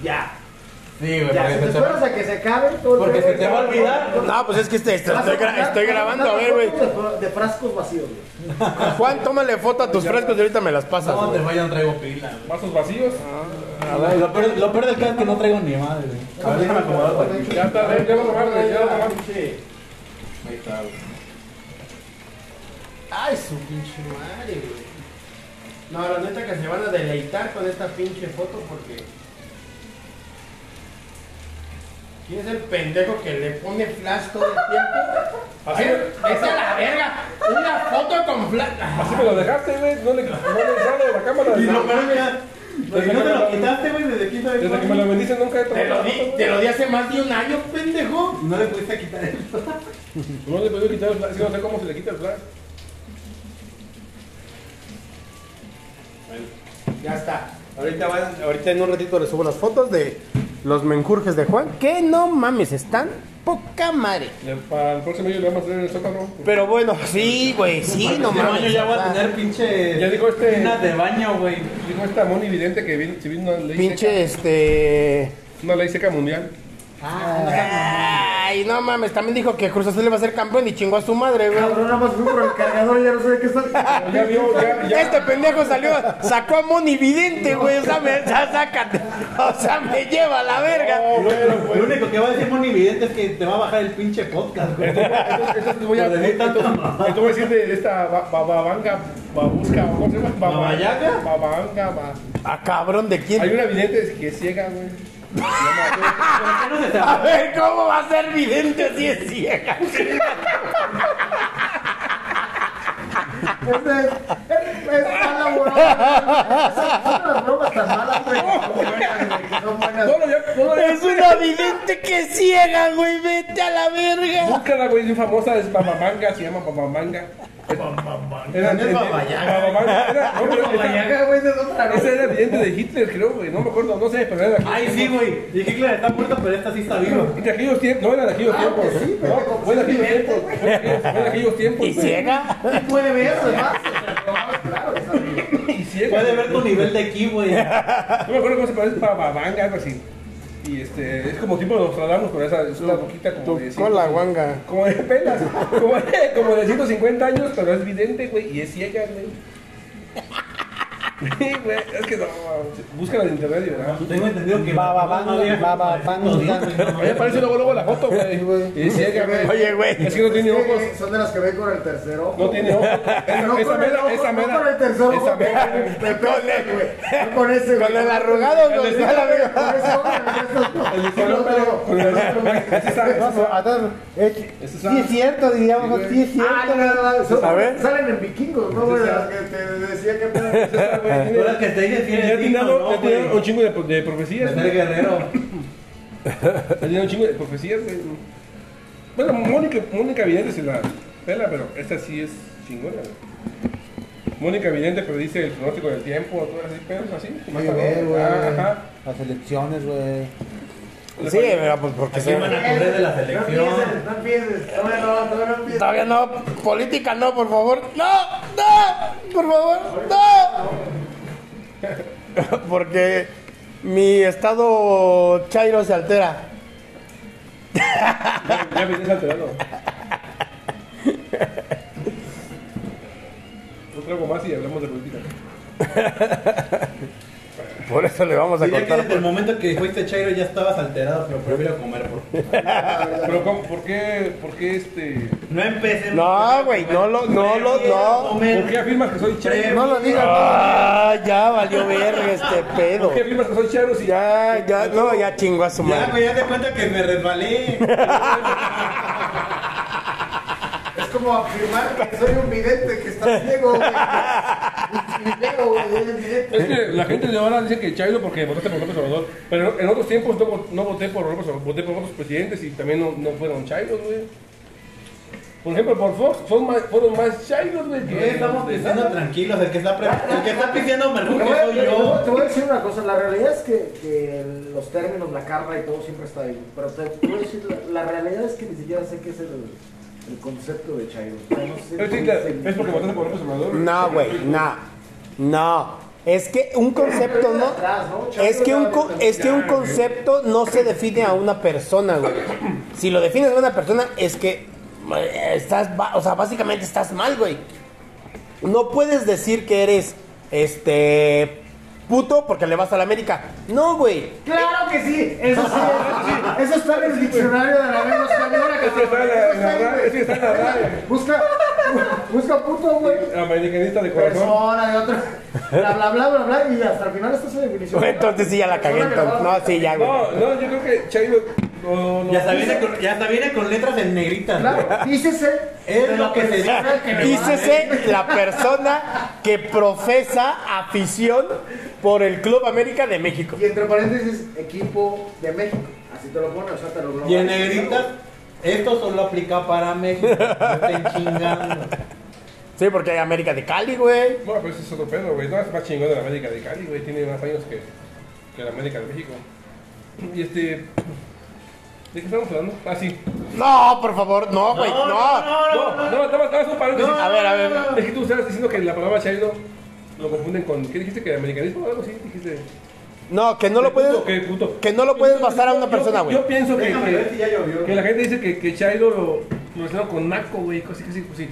ya. Sí, güey, Ya, si porque te se te esperas a que se acabe todo el Porque se te va a olvidar. No, pues es que este, este- a estoy, gra- tomar- estoy a grabando, a tomar ver, güey. De, frascos vacíos, güey. Juan, tómale foto a tus frascos y ahorita me las pasas. No güey. te vayan, traigo pila, güey. Vasos vacíos. Lo peor, lo peor del caso es que no traigo ni madre, güey. A ver, déjame acomodar por aquí. Ya está, ya lo tomaron, ya lo tomaron. Ahí está, güey. Ay, su pinche madre, güey. No, la neta que se van a deleitar con esta pinche foto porque. ¿Quién es el pendejo que le pone flash todo el tiempo? Así, ¡Vete a la verga! ¡Una foto con flash! así me lo dejaste, güey. No le, no le sale de la cámara. Y lo mira. Desde ¿Y no que te me lo quitaste, güey? ¿Desde sabe Desde que me lo bendices nunca he Te tomado lo, di, te lo di hace más de un año, pendejo. No le pudiste quitar eso. No le puedo quitar el flash, es que no sé cómo se le quita el flash. Ya está. Ahorita, van- ahorita en un ratito les subo las fotos de los menjurjes de Juan. Que no mames, están poca madre. Para el próximo año le vamos a hacer el sótano. Pero bueno, sí, güey, sí, no Este mames. baño ya voy o a tener pinche. Ya dijo este- Tinas de baño, güey. Dijo esta Moni Vidente que viene, si viene una ley Pinche este. seca, una ley seca mundial. Ay, no mames, también dijo que Cruz Azul iba a ser campeón y chingó a su madre, güey. Cabrón, nada más fui por el cargador y ya no sé de qué está. Ya vio, ya, ya. Este pendejo salió, sacó a Moni Vidente, güey. O sea, me, ya sácate. O sea, me lleva a la verga. Bueno, pues. Lo único que va a decir Moni Vidente es que te va a bajar el pinche podcast, güey. Entonces, entonces voy a, decir voy a decir de esta ba- bababanga, babusca, ¿cómo se llama? Baba- ¿Babayaga? Babanga, ba- Ah, cabrón, ¿de Hay quién? una vidente que es ciega, güey. Se llama- ¿Por qué no se A ver, ¿cómo va a ser vidente si es ciega? Este es, es, es mal elaborado. Son las bromas tan malas, güey. son buenas, güey. Es una vidente que es ciega, güey. Vete a la verga. Búscala, güey, es famosa, es Babamanga, se llama Babamanga. Era, era, no, pero esa- era evidente de Hitler, creo, güey, no me acuerdo, no sé, pero era de Ay, sí, güey. Y Hitler está muerto, pero esta sí está viva. Y de aquellos tiempos, no era de aquellos Ah, tiempos. que sí, no, fue de pues, aquellos tiempos, fue de aquellos- tiempos. ¿Y ciega? Sí puede ver, además. o sea, no, Claro. Y ciega. Puede ver tu nivel de ki, güey. No me acuerdo cómo se parece, Bababanga, algo así. Y este, es como tipo de Nostradamus, con esa, es una boquita como de... cola, guanga. Como de pelas, como de, como de 150 años, pero es vidente, güey, y es ciega, güey. Sí, güey, es que no, búscala en internet y verás. Tengo entendido que. Bababanga, no había- bababanga. A mí me aparece luego, luego la foto, güey. Y es ciega, güey. Oye, güey. Es que no tiene ojos. Son de las que ven con el tercero. No tiene ojos. No Esa, mera, ojo, esa no mera. con el tercer ojo. Esa mera. Güey. No con ese, güey. Con el arrugado, güey. Con ese ojo, con el No, eh, Esa- sí es cierto, diríamos, sí es Ah, cierto. no, no, no, A ver. Salen en vikingos, ¿no, güey? Las que te decía que güey, Tú que te tiene ¿no, ya tiene un chingo de, de profecías. Ser guerrero. Ya tiene un chingo de profecías, güey. Bueno, Mónica, Mónica Vidente se la pela, pero esta sí es chingona, güey. Mónica Vidente predice el pronóstico del tiempo, todo así, pero así. más ver, güey. Ah. Las elecciones, güey. Sí, pero pues porque se... van a correr de la No selección. empieces, no empieces. Todavía no, todavía no empieces. Todavía no, política no, por favor. No, no, por favor, no. Porque mi estado chairo se altera. Ya, ya vienes alterado. No traigo más y hablamos de política. Por eso le vamos a Diría que contar. desde el momento que fuiste Chairo ya estabas alterado, pero prefiero comer por. Pero, ¿cómo- ¿por qué, por qué este... No empecemos. No, güey, no lo, no lo, no. ¿Por qué afirmas que soy charo? No lo digas. Ah, ya valió verga este pedo. ¿Por qué afirmas que soy charo si Ya, ya, no, ya chingó a su Ya, madre. güey, ya te cuenta que me resbalé. Es como afirmar que soy un vidente que está ciego, güey. Es que la gente de ahora dice que Chairo porque votaste por López Obrador. Pero en otros tiempos no, vo- no voté por López Obrador, voté por otros presidentes y también no, no fueron Chairos, güey. Por ejemplo, por Fox son más, fueron más Chairos, güey. que- Estamos diciendo tranquilos, el que está, el que está pidiendo Te mercurio voy, a, soy yo. te voy a decir una cosa, la realidad es que, que los términos, la carga y todo siempre está ahí. Pero te, te voy a decir, la, la realidad es que ni siquiera sé qué es el, el concepto de Chairo. O sea, no sé es porque votaste por López Obrador. No, güey, no. No. Es que un concepto no. Es que, un, es que un concepto no se define a una persona, güey. Si lo defines a una persona, es que eh, estás, o sea, básicamente estás mal, güey. No puedes decir que eres, este, puto porque le vas a la América. No, güey. Claro que sí, eso sí, eso está en el diccionario de la lengua española. Es que está en la- cabrón. en la RAE, es que está en la RAE. Busca, busca puto, güey. Americanista de corazón. Persona de otro, bla, bla, bla, bla, bla, y hasta el final está su definición. Entonces sí ya la cagué. Entonces. No, sí, ya, güey. No, no, yo creo que Chairo. No, no, Ya hasta, viene con, ya hasta viene con letras en negritas. güey. Claro, dícese Es lo que se dice. que Dícese la persona que profesa afición por el Club América de México. Y entre paréntesis, equipo de México. Así te lo pone, o sea, te lo Y en negritas, Esto solo aplica para México. No estén chingando. Sí, porque hay América de Cali, güey. Bueno, pero ese es otro pedo, güey. No, es más chingón de la América de Cali, güey. Tiene más años que, que la América de México. Y este. ¿De qué estamos hablando? Ah, sí. No, por favor, no, güey, no. No, no, no, no, no, un paréntesis. A ver, a ver. Es que tú estabas diciendo que la palabra chairo lo confunden con. ¿Qué dijiste? ¿Que americanismo o algo así? Dijiste. No, que no lo puedes. ¿Qué puto? que no lo puedes basar a una persona, güey. Yo pienso que, que, ya llovió. que la gente dice que, que chairo lo, lo relaciona con naco, güey. Casi, casi, pues sí.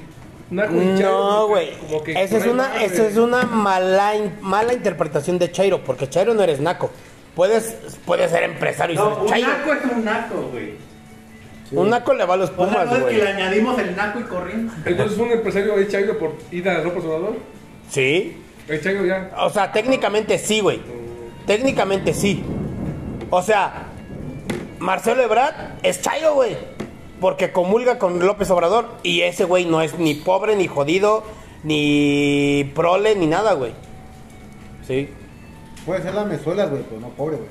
Naco y chairo. No, güey. Esa es una, esa es una mala, mala interpretación de Chairo, porque Chairo no eres naco. Puedes, puedes ser empresario y No, ser un Chairo. naco es un naco, güey. Un naco le va a los O sea, pumas, no es que güey. le añadimos el naco y corriendo. Entonces, un empresario es chairo por ir a López Obrador. Sí. El chairo ya. O sea, técnicamente sí, güey. Técnicamente sí. O sea, Marcelo Ebrard es Chairo, güey. Porque comulga con López Obrador. Y ese güey no es ni pobre, ni jodido, ni prole, ni nada, güey. Sí. Puede ser la mezuelas, güey, pero no pobre, güey.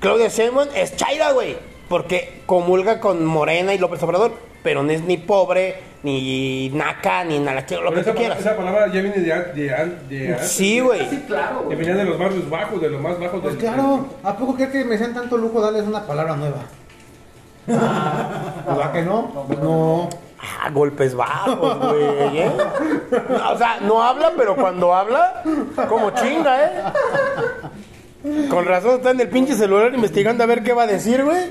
Claudia Sheinbaum es Chaira, güey. Porque comulga con Morena y López Obrador. Pero no es ni pobre, ni naca, ni nada, lo Pero que esa, tú quieras. esa palabra ya viene de, an- de, an- de antes, Sí, güey. güey. Sí, claro, Que güey. venía de los barrios bajos, de los más bajos Pues del- claro, ¿a poco crees que me sean tanto lujo darles una palabra nueva? ¿Verdad que no? No. Ah, golpes bajos, güey. ¿eh? O sea, no habla, pero cuando habla, como chinga, ¿eh? Con razón está en el pinche celular investigando a ver qué va a decir, güey.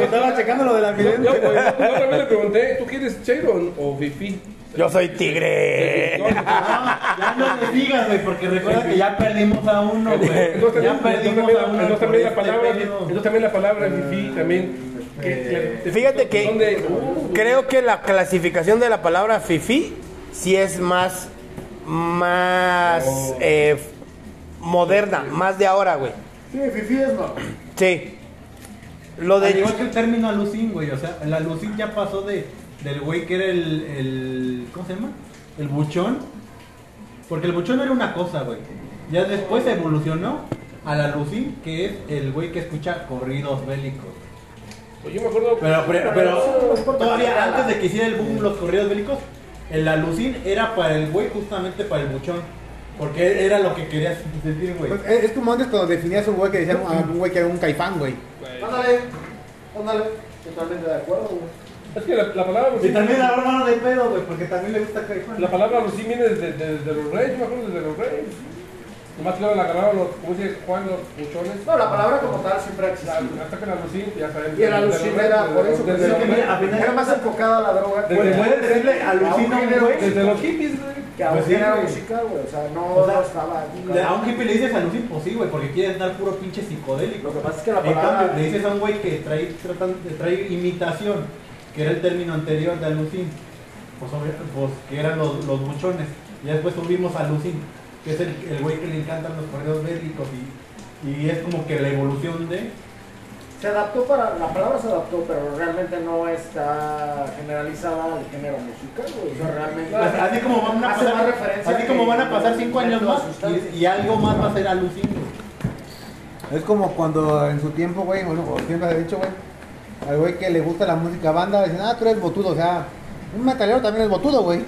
Estaba checando lo de la Yo, yo, yo también le pregunté, ¿tú quieres chairo o fifi? Yo soy tigre. Ya no te digas, güey, porque recuerda que ya perdimos a uno, güey. Entonces Ya también, perdimos a uno. entonces también la por este palabra, pedo. entonces también la palabra fifi también. que- que- Fíjate que uh, creo que la clasificación de la palabra fifi sí es más, más eh, moderna, más de ahora, güey. Sí, Fifi es no. Sí. Lo Al de igual que el término alucín, güey. O sea, el alucín ya pasó de, del güey que era el, el. ¿Cómo se llama? El buchón. Porque el buchón era una cosa, güey. Ya después evolucionó al alucín, que es el güey que escucha corridos bélicos. pues yo me acuerdo. Pero, pero, pero importa que todavía antes de que hiciera el boom los corridos bélicos, el alucín era para el güey, justamente para el buchón. Porque era lo que querías sentir, güey. Pues, es es como antes cuando definías un güey que decían a un güey que era un caifán, güey. Ándale, ándale. Totalmente de acuerdo, güey. Es que la, la palabra Y también la hermano de pedo, güey, porque también le gusta Caifán. La palabra Lucín viene desde, desde, desde los reyes, yo me acuerdo desde los reyes. Que luego la agarraron los, dice Juan, los buchones. No, la palabra como tal siempre ha La- existido. Hasta que la Lucín, ya saben. Y alucín reyes, era por eso, desde pues, que a final- Era más enfocada a la droga Desde- Puedes decirle alucina a un género, güey. Desde los hippies, güey. que a un Pues género güey. musical, güey. O sea, no, estaba Le- A un hippie le dices alucín, pues sí, güey, porque quieres dar puro pinche psicodélico. Lo que pasa es que la En palabra- cambio, le dices a un güey que trae, tratan- trae imitación, que era el término anterior de alucín, pues, pues que eran los, los buchones. Ya después subimos a alucín, que es el, el güey que le encantan los correos bélicos y, y es como que la evolución de... Se adaptó para, la palabra se adaptó, pero realmente no está generalizada al género musical, güey. O sea, realmente. Así, así como van a pasar, más referencia así como van a pasar cinco años más y, y algo más va a ser alucín. güey. Es como cuando en su tiempo, güey, bueno, siempre he dicho, güey, al güey que le gusta la música banda, dicen, ah, tú eres botudo, o sea, un metalero también es botudo, güey.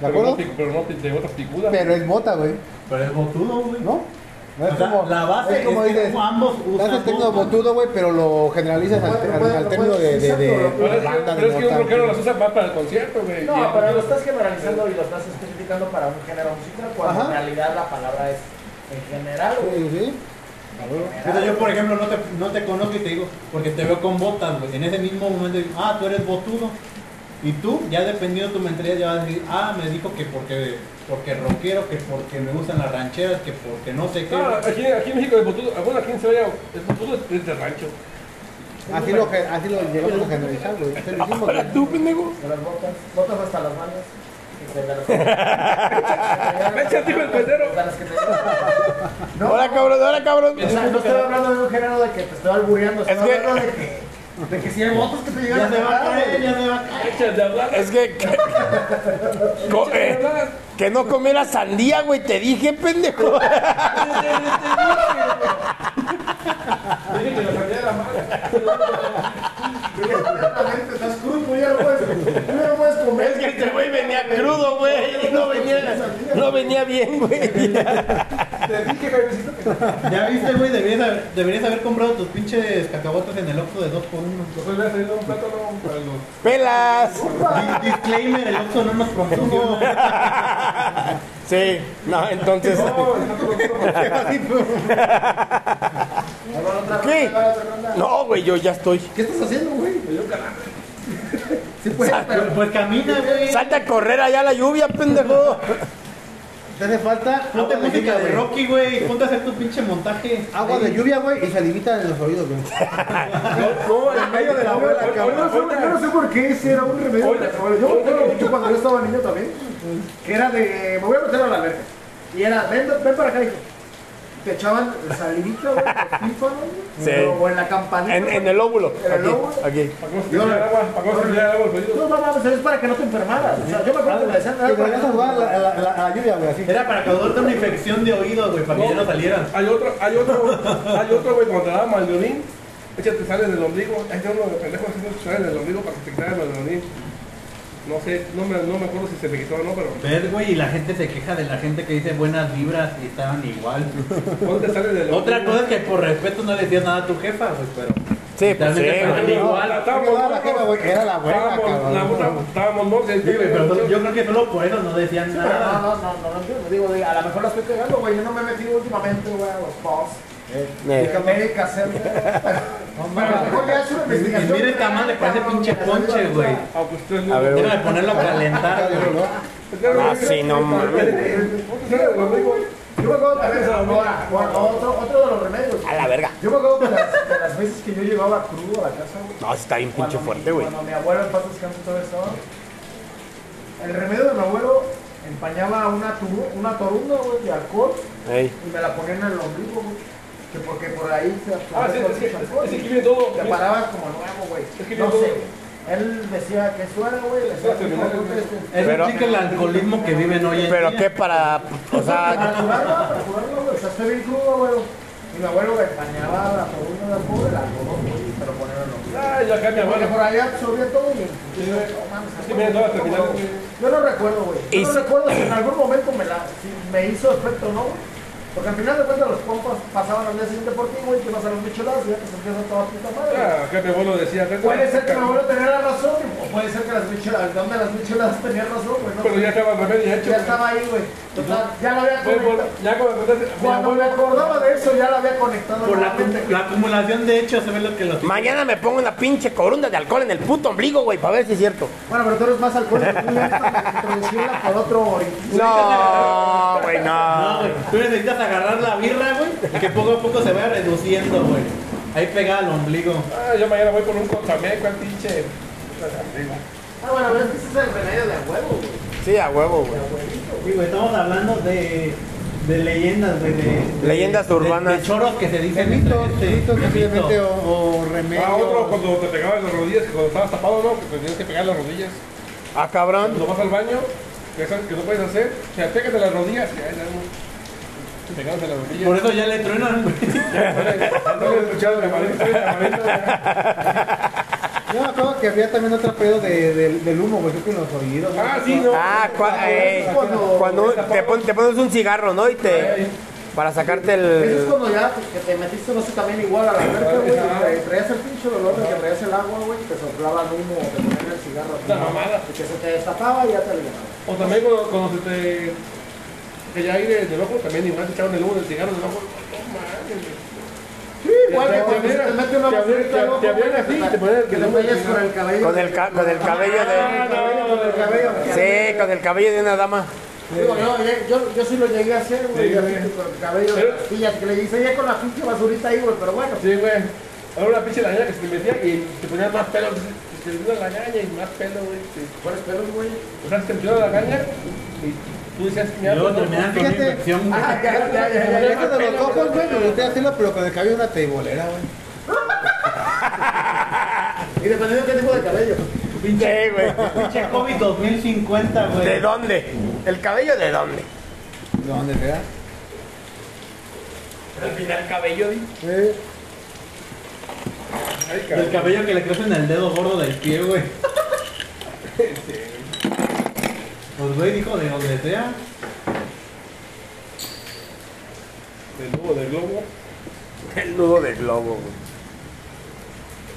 ¿De Pero no, acuerdo? pero no de otra picuda. Pero es bota, güey, Pero es botudo, güey. ¿no? No es O sea, como, la base es como es ambos usan tecno botas. botudo, güey, pero lo generalizas al, término de, de, de, Pero es que, banda, pero de es que un rockero las usa más para el concierto, güey. No, pero lo estás generalizando y lo estás especificando para un género musical, cuando Ajá. en realidad la palabra es en general, güey. Sí, sí. O sea, yo, por ejemplo, no te, no te conozco y te digo, porque te veo con botas, güey. En ese mismo momento digo, ah, tú eres botudo. Y tú, ya dependiendo de tu mentalidad, ya vas a decir, ah, me dijo que porque, porque rockero, que porque me gustan las rancheras, que porque no sé qué. No, aquí, aquí en México el botudo, bueno, aquí en Sevilla, el botudo es, de rancho. Así lo, así lo llegamos a generalizar, güey. Así lo hicimos, güey. ¿Tú, pendejo? De las botas, botas hasta las manos. Échate, hijo del pendero. De las que te- No, Ahora, cabrón, ahora, cabrón. no estoy hablando de un género de que te estoy albureando, estoy hablando de que, de que si hay botas que te llegan ya se va a caer, ya se va a caer. Échate de hablar. Es que. Que, co- eh, que no comieras sandía, güey. Te dije, pendejo. Dije que la salida era mala. Estás crudo, ya no puedes, tú ya no puedes comer. Es que este güey venía crudo, güey. No venía, no venía bien, güey. Te dije, que Ya viste, güey, deberías, haber- deberías haber comprado tus pinches cacahuates en el Oxxo de 2 por 1 después le ha salido un plátano para los. Pelas. Disclaimer, el Oxxo no nos promociona. Sí, no, entonces. No, está todo- todo- ¿Qué? No, güey, yo ya estoy. ¿Qué estás haciendo, güey? Sí, pues, Pues, pues camina, güey. Salte a correr allá a la lluvia, pendejo. Te hace falta Ponte agua música de. Rocky, güey. Ponte a hacer tu pinche montaje. Agua de lluvia, güey, y salivita en los oídos, güey. No, en medio de la Yo bola, no sé- yo no sé por qué ese era un remedio. Oye, Yo me acuerdo mucho cuando yo estaba niño también, que era de, me voy a meter a la alberca. Y era, ven, ven para acá, hijo. Te echaban salivita, güey, pífano, Sí. o en la campanita. En, en el óvulo. En el Aquí, óvulo. aquí. ¿Para cómo se tira el agua? ¿Para cómo se el pedido? No, no mames, es para que no te enfermaras. O sea, yo me acuerdo que me decían, "Ah, te para que no jugar te a la, la- lluvia, güey, así. Era para causarte una infección de oído, güey, para que ya no salieran. Hay otro, hay otro, hay otro, güey, cuando te daba maldeonín, échate sale del ombligo, hay uno de pendejos haciendo sale del ombligo para que te quitara el maldeonín. No sé, no me, no me acuerdo si se me quitó o no, pero ¿Ves, güey? Y la gente se queja de la gente que dice buenas vibras y estaban igual. ¿dónde sale ombligo? Otra cosa es que por respeto no le decías nada a tu jefa, güey, pero. Sí, pues sí. Güey. igual. No era la jefa, güey, era la abuela, Estábamos, cabrón. estábamos no, Sí, pero yo creo que solo por eso no decían no, nada. no, no, no, no entiendo. Digo, a lo mejor la estoy pegando, güey. Yo no me he metido últimamente, güey, a los posts. Eh. De América mira el tamaño, le parece pinche ponche, güey. Ah, güey. Déjame ponerlo a calentar, güey. Ah, sí, no mames. ¿Dónde sale del ombligo? Yo me acuerdo también, ahora, otro, otro de los remedios. A la verga. Yo me acuerdo de las, de las veces que yo llegaba crudo a la casa, güey. No, está bien pinche fuerte, güey. Cuando mi abuelo en paz todavía estaba. El remedio de mi abuelo empañaba una, una torunda, güey, de alcohol Ey. y me la ponía en el ombligo, güey. Que porque por ahí se Ah, sí, es que, es que todo. Te parabas como nuevo, güey. Es que no yo- sé. Él decía que eso era, güey. Le decía, Espérate, "Hijo, mira, ¿por qué mira. este-" Eso Pero- explica el alcoholismo que viven hoy en Pero qué para. O Para sea, curarlo, para curarlo, güey. O sea, estoy bien crudo, güey. Y mi abuelo le empañaba la torunda de alcohol, el algodón, güey, y se lo ponía en. Ah, yo acá mi Porque abuelo. por ahí absorbía todo y Sí, viene todas terminadas. Yo no recuerdo, güey. Yo no recuerdo si en algún momento me, la, si me hizo efecto o no, güey. Porque al final de cuentas los compas pasaban al día siguiente por ti, güey, te ibas a los micheladas y ya te sentías a toda puta madre. Ah, acá mi abuelo decía. Puede ser que mi abuelo tenía la razón, o puede ser que las micheladas, donde las micheladas tenían razón, güey. No Pero ya estaba remedio hecho. ya estaba ahí, güey. Total, ya lo había conectado. Ya cuando me acordaba de eso, ya lo había conectado. Por la, la acumulación de hechos se ve lo que los mañana me pongo una pinche corunda de alcohol en el puto ombligo, güey, para ver si es cierto. Bueno, pero tú eres más alcohólico. Tú por otro. No, güey, No, no. güey. Tú necesitas agarrar la birra, güey, y que poco a poco se vaya reduciendo, güey. Ahí pega al ombligo. Ah, yo mañana voy por un contrameco al pinche. Ah, bueno, pero es que ese es el remedio de huevo, güey. Sí, a huevo, güey. Sí, güey, estamos hablando de, de leyendas, güey. De, de- Leyendas de- urbanas. De, choros que se dicen. mito, entre de mito, de posiblemente, mito. o, o remedio. Ah, otro cuando te pegaban las rodillas, que cuando estabas tapado, ¿no? Que te tenías que pegar las rodillas. Ah, cabrón. Cuando vas al baño, que sabes que no puedes hacer, o sea, pégate las rodillas y ahí Por eso ya le truenan, güey. No he escuchado. Yo me acuerdo que había también otro pedo de, del- del humo, güey, creo que en los oídos. Ah, sí, no. Ah, cua- eh, cuando te, pon- te pones un cigarro, ¿no? Y te. Para sacarte Eso es el. cuando ya que te metiste, no sé, también igual a la alberca, güey. y Traías el pinche dolor de que traías el agua, güey, y te soplaban humo o te ponían el cigarro. así, ¿no? mamada. Y que se te destapaba y ya te alivianaba. O también cuando, cuando se te. Que ya aire del ojo, también igual te echaron el humo del cigarro del ojo. Sí, igual que Te te abrían- mete una te abrían- te así, te ponían que te del con el cabello. Con el, ca- con el cabello de. Ah, no, con el cabello. Sí, con el cabello de una dama. Digo, yo, yo, yo sí lo llegué a hacer, güey, Sí, con el cabello de las pillas que le hice ya con la pinche basurita ahí, güey, pero bueno. Sí, güey. Ahora una pinche que se te metía y te ponían más pelo. Se te dio la gaña y más pelo, güey. Sí. ¿Cuáles pelos, güey? O sea, se te metió la gaña y tú decías que Y luego terminan con una Fíjate. infección, güey. Ah, ya, ya, ya, ya, ya. Eso de los ojos, güey, me gustaría hacerlo, pero con el cabello de una teibolera, güey. Y dependiendo de qué tipo de cabello. Sí, güey. Pinche COVID 2050, güey. ¿De dónde? ¿El cabello de dónde? De donde sea. Al final cabello, di. Eh, Ay, Y el cabello que le crece en el dedo gordo del pie, güey. Güey, dijo de donde sea. El nudo del globo. El nudo del globo, güey.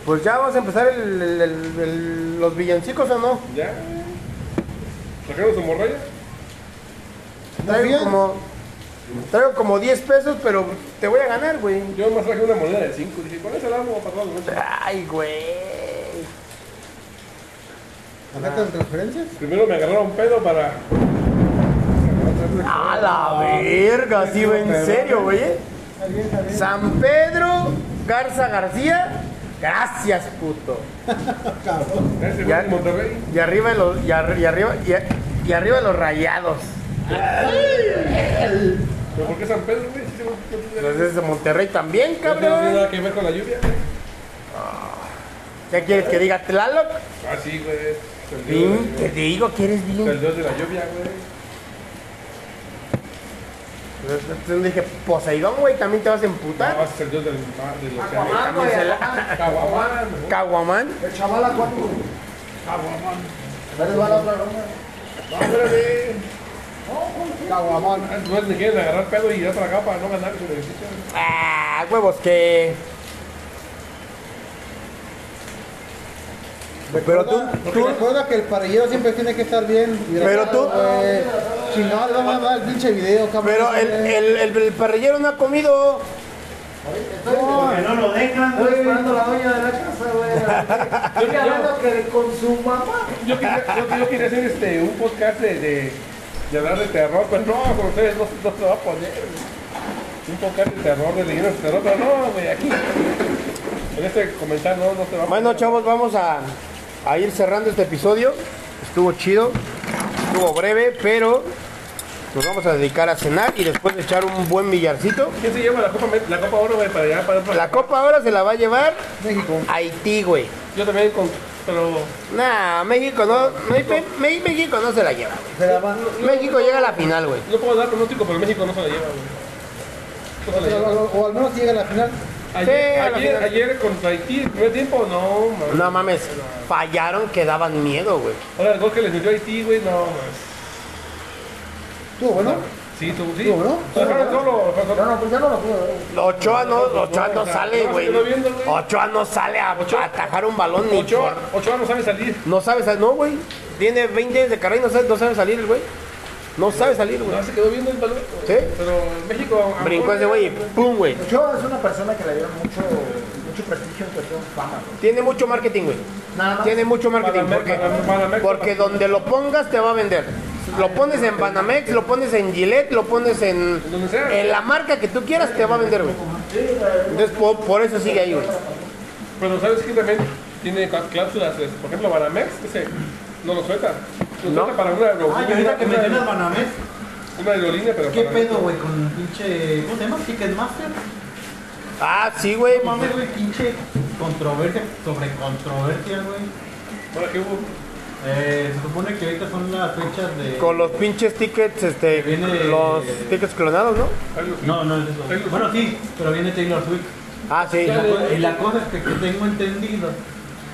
Pues ya vamos a empezar el- el- el- el- los villancicos o no. Ya. ¿Sacaron su morralla? Traigo bien? como, traigo como 10 pesos, pero te voy a ganar, güey. Yo más traje una moneda de 5. Dije, con esa la vamos a pasar la noche. Ay, güey. ¿Tarjeta de transferencias? Primero me agarraron pedo para. A la verga, sí, güey, en serio, güey. eh. San Pedro Garza García. Gracias, puto. Cabrón. Ese Ya. fue en Monterrey. Y arriba de los, y, arri- y arriba, y, a- y arriba de los rayados. ¿Pero por qué San Pedro, güey? Sí. Pues es de Monterrey también, No tiene cabrón. nada que ver con la lluvia, güey. ¿Qué quieres que diga Tlaloc? Ah, sí, güey. El te digo que eres El bien. dios de la lluvia, güey. Entonces dije, Poseidón, güey, también te vas a No, emputar. es el dios del mar, del Aquaman, océano. güey, se la- Aquaman. Caguamán, ¿no? Caguamán. El chaval acuático. Caguamán. A ver, va la otra ronda. No. Caguamón. Ah, No me quieren agarrar pedo y otra capa para no ganar su beneficio. Ah, huevos que. Pero tú, tú, Recuerda que el parrillero siempre tiene que estar bien. Pero tú-. Si no, le vamos a dar el pinche video, cabrón. pero el, el, el, el parrillero no ha comido. Estoy, Porque no lo dejan, estoy esperando la doña de la casa, güey. Estoy hablando que con su mamá. Yo quería, yo, yo quería hacer este, un podcast de, de, de hablar de terror, pero no, con ustedes no, no se va a poner. Un podcast de terror, de leyendas de terror, pero no, güey, aquí. En este comentario no, no se va a Bueno, poner. chavos, vamos a, a ir cerrando este episodio. Estuvo chido, estuvo breve, pero nos vamos a dedicar a cenar y después de echar un buen billarcito. ¿Quién se lleva la copa, la copa oro, güey, para allá? Para, para- La copa ahora se la va a llevar México. Haití, güey. Yo también, con, pero Nah, México no, México, México no se la lleva, güey. Se la va- México llega a la final, güey. no puedo dar pronóstico, pero México no se la lleva, güey. No o al menos llega a la final. Ayer, ayer, ayer contra Haití, el primer tiempo, no, man. No mames, fallaron que daban miedo, güey. Ahora el gol que les metió Haití, güey, no, man. ¿Estuvo bueno? Sí, tú, sí. Estuvo, ¿no? Solo, solo, No, no, pues ya no lo puedo. Ochoa no, Ochoa no sale, no, güey. Ochoa no sale a, atajar un balón ni Ochoa, Ochoa no sabe salir. No sabe salir, no, güey. Tiene 20 años de carrera y no sabe, no sabe salir el güey. No sabe salir, güey. No, se quedó viendo el balón. ¿Sí? Pero México... a- Brincó ese güey y pum, güey. Ochoa es una persona que le dieron mucho, mucho prestigio en cuestión fama, güey. Tiene mucho marketing, güey. Nada más. Tiene mucho marketing. Banamex, Porque, Banamex, Banamex. porque donde lo pongas te va a vender. Lo pones en Banamex, lo pones en Gillette, lo pones en, Donde sea. en la marca que tú quieras, te va a vender, güey. Entonces, por, por eso sigue ahí, güey. Pero ¿sabes que también tiene clá- cláusulas? Por ejemplo, Banamex, ese no lo suelta. Lo No. suelta para una aerolínea. Ah, y ahorita que una, mencionas Banamex, una aerolínea, pero ¿qué para- pedo, güey, con pinche. ¿Cómo se llama? Ticketmaster. Ah, sí, güey. No mames, güey, pinche controversia sobre controversia, güey. Ahora que hubo... Eh, se supone que ahorita son las fechas de. Con los pinches tickets, este, Viene- los tickets clonados, ¿no? No, no es eso. Taylor Bueno, sí, pero viene Taylor Swift. Ah, sí. Y la, co- y la cosa es que, que tengo entendido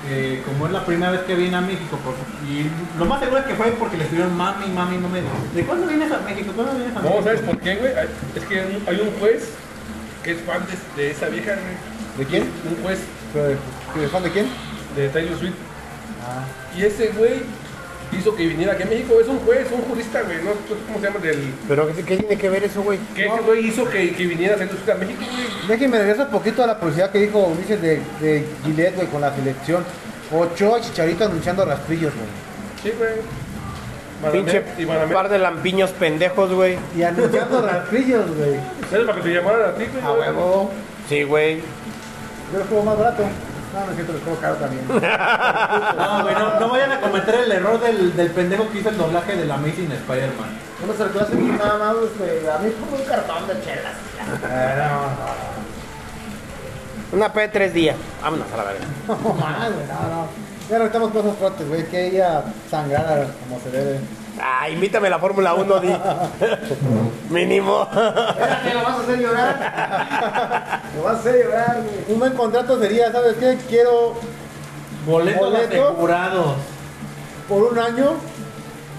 que como es la primera vez que viene a México, por- y lo más seguro es que fue porque le estuvieron mami, mami, mami. ¿De cuándo vienes a México? ¿Cuándo vienes a México? No, ¿sabes por qué, güey? Es que hay un- juez que es fan de, de esa vieja, güey. ¿De quién? Un juez ¿Pero de, ¿de fan de quién? de Taylor Swift. Ah. Y ese güey hizo que viniera aquí a México. Es un juez, un jurista, güey. No sé cómo se llama del... Pero, ¿qué, qué tiene que ver eso, güey? Ese güey hizo que, que viniera Taylor Swift a México, güey. Déjenme regresar un poquito a la publicidad que dijo Ulises de, de Gillette, güey, con la selección. Ochoa Chicharito anunciando rastrillos, güey. Sí, güey. Pinche par de lampiños pendejos, güey. Y anunciando rastrillos, güey. ¿Sabes para que te llamaran a ti, güey? A huevo. Sí, güey. Yo los juego más barato. No, no es cierto, los juego caro también. No, güey, no, no vayan a cometer el error del, del pendejo que hizo el doblaje del Amazing Spider-Man. Uno se lo hace nada más, este, a mí por un cartón de chelas. Eh, Una P de tres días. Vámonos a la verga. no, no, güey, no, no. Ya no estamos cosas fuertes, güey, que ella sangrara como se debe. Ah, invítame a la Fórmula 1, di. Mínimo. Espérate, lo vas a hacer llorar. Lo vas a hacer llorar, güey. Un buen contrato sería, ¿sabes qué? Quiero Boletos Boleto. asegurados. por un año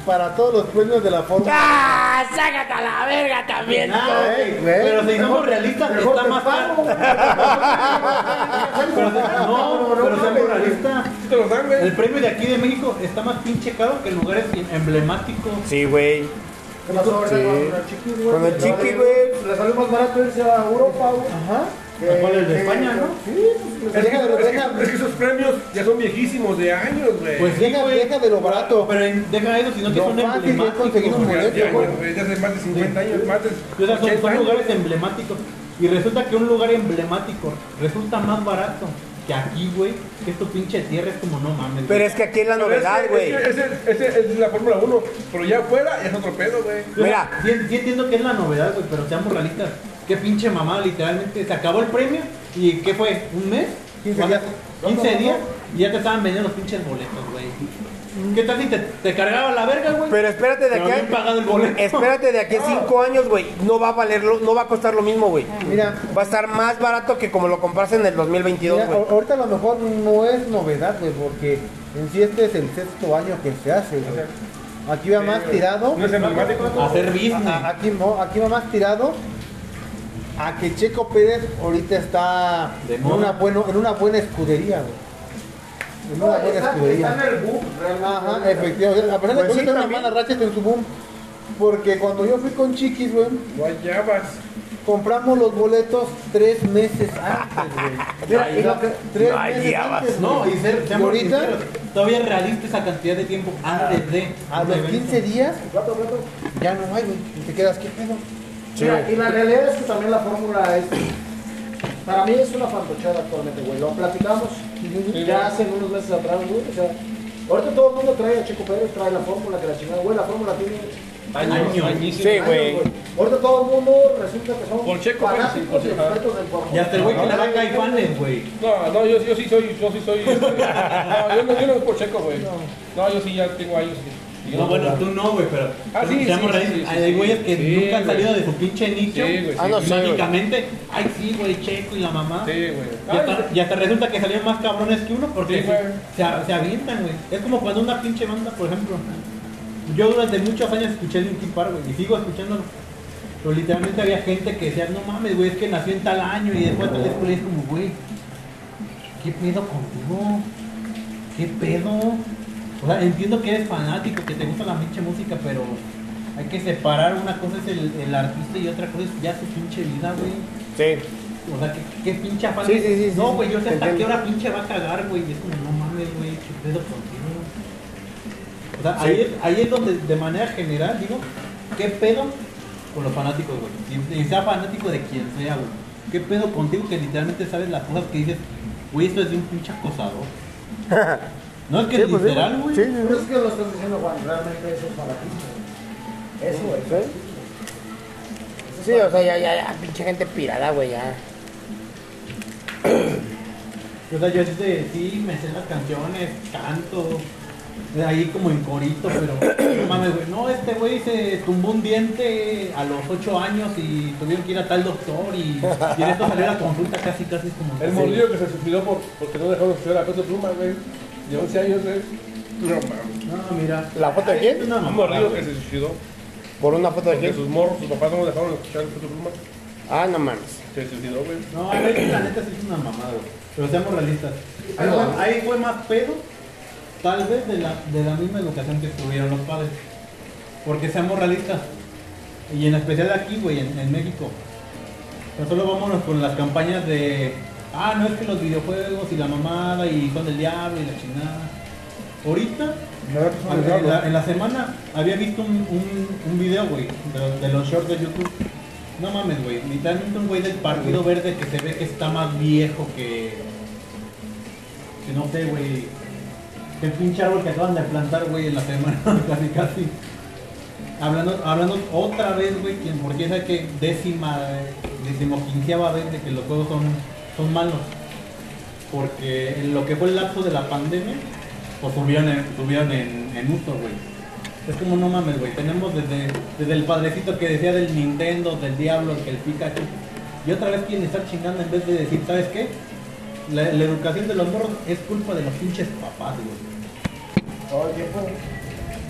para todos los premios de la Fórmula ¡Ah! ¡Sácate a la verga también! Ah, tú! güey, güey. Pero si somos realistas, Mejor está más caro. pago. Pero, no, pero seamos realistas. El premio de aquí de México está más pinche caro que en lugares emblemáticos. Sí, güey. ¿Qué pasó ahorita Sí. con el chiqui, güey? Con el chiqui, güey. Le salió más barato irse a Europa, güey. Ajá. ¿Cuál, el de España, no? Sí, pues, Es que, Deja de- es que- es que esos premios ya son viejísimos de años, güey. Pues Deja, güey. deja de lo barato. Pero en- deja eso, sino que Lo son es emblemáticos. conseguir un güey. Ya- boleto, ya, güey. güey, ya hace más de 50 años, más de O sea, son, 80 son años. lugares emblemáticos. Y resulta que un lugar emblemático resulta más barato que aquí, güey. Que tu pinche tierra es como no mames. Pero güey. es que aquí es la Pero novedad, es güey. es que Ese ese es la Fórmula 1, pero ya afuera ya es otro pedo, güey. O sea, Mira. Sí, sí entiendo que es la novedad, güey, pero seamos realistas. Qué pinche mamá, literalmente. Se acabó el premio y ¿qué fue? ¿Un mes? 15 ¿Cuánto? días. 15 días y ya te estaban vendiendo los pinches boletos, güey. ¿Qué tal si te, te cargaba la verga, güey? Pero espérate de aquí. pagado el boleto. Espérate de aquí a cinco años, güey. No va a valerlo, no va a costar lo mismo, güey. Mira, Va a estar más barato que como lo compras en el 2022, mira, güey. ahorita a lo mejor no es novedad, güey, porque en sí este es el sexto año que se hace, güey. Aquí va más tirado. No es emblemático. Hacer business. a- Aquí no, aquí va más tirado a que Checo Pérez ahorita está De en una, bueno, en una buena escudería, güey. En una buena está, escudería. está en el boom, realmente. Ajá, efectivamente. A pesar de Pues que sí, una mala racha en su boom. Porque cuando yo fui con Chiquis, güey, Guayabas. compramos los boletos tres meses antes, güey. Mira, mira, no. tres meses antes, y ser, Y ahorita, sinceros, todavía realista esa cantidad de tiempo antes de. a los evento. 15 días, ya no hay, güey. Y te quedas, ¿qué pedo? Mira, y la realidad es que también la fórmula es. Para mí es una fantochada actualmente, güey. Lo platicamos ya hace unos meses atrás, güey. O sea, ahorita todo el mundo trae a Checo Pérez, trae la fórmula, que la chingada, güey. La fórmula tiene. Años. Sí, años, güey. Ahorita todo el mundo resulta que son Por Checo Pérez, sí, fanáticos por y Checo. expertos en fórmula. Y hasta el güey que le va a caifanes, güey. No, no, yo, yo sí soy, yo sí soy. este, no, yo no, yo no es por checo, güey. No, yo sí ya tengo años. que- No, bueno, no- tú no, güey, pero. Ah, sí, seamos sí, realistas, sí, Hay sí. güeyes que Sí, nunca han salido de su pinche nicho. Sí, güey, Ah, sí. no mágicamente, ay, sí, güey, checo y la mamá. Sí, güey. Y hasta, resulta que salían más cabrones que uno porque Sí, se, se, se avientan, güey. Es como cuando una pinche banda, por ejemplo. Yo durante muchos años escuché Linkin Park, güey, y sigo escuchándolo. Pero literalmente había gente que decía, no mames, güey, es que nació en tal año y después tal escuela y es como, güey, ¿qué pedo contigo? ¿Qué pedo? O sea, entiendo que eres fanático, que te gusta la pinche música, pero hay que separar. Una cosa es el, el artista y otra cosa es ya su pinche vida, güey. Sí. O sea, ¿qué, qué pinche afán? Sí, sí, sí, No, sí, güey, yo sé hasta qué hora pinche va a cagar, güey. Y es como, no mames, güey, qué pedo contigo. O sea, ahí, es, ahí es donde de manera general digo, ¿qué pedo con los fanáticos, güey? Y, y sea fanático de quien sea, güey. ¿Qué pedo contigo que literalmente sabes las cosas que dices, güey, esto es de un pinche acosador? No es que Sí, es pues literal, güey. güey. Sí, sí, Pero sí. es que lo estás diciendo, Juan. Realmente eso es fanatismo. güey. Eso es. Sí. o sea, ya, ya, ya, pinche gente pirada, güey, ya. O sea, yo sí, sí me sé las canciones, canto, de ahí como en corito, pero no mames, güey. No, este güey se tumbó un diente a los 8 años y tuvieron que ir a tal doctor y, esto salió la consulta casi, casi como. El mordido que se suicidó por, porque no dejó de estudiar la cosa pluma, güey. De 11 años, güey. No mames. No, mira. ¿La foto de quién? Es Un mordido que se suicidó. Por una foto de quién. sus morros, sus papás no lo dejaron escuchar el pluma. Ah, no mames. Se suicidó, güey. No, a ver, la neta sí es una mamada, güey. Pero seamos realistas. Ahí fue, ahí fue más pedo, tal vez, de la, de la misma educación que tuvieron los padres. Porque seamos realistas. Y en especial aquí, güey, en, en México. No solo vámonos con las campañas de. Ah, no es que los videojuegos y la mamada y son del diablo y la chingada. Ahorita, en la, en la semana, había visto un, un, un video, güey, de, los- de los shorts de YouTube. No mames, güey. Literalmente un güey del Partido Verde que se ve que está más viejo que. Que no sé, güey. Que el pinche árbol que acaban de plantar, güey, en la semana, casi casi. Hablando, hablando otra vez, güey, que porque es que décima, decimoquinceava vez de que los juegos son, son malos. Porque en lo que fue el lapso de la pandemia, pues subieron en, subieron en, uso, güey. Es como no mames, güey. Tenemos desde, desde el padrecito que decía del Nintendo, del Diablo, que el Pikachu. Y otra vez quieren estar chingando en vez de decir, ¿sabes qué? La, educación de los morros es culpa de los pinches papás, güey. Todo el tiempo.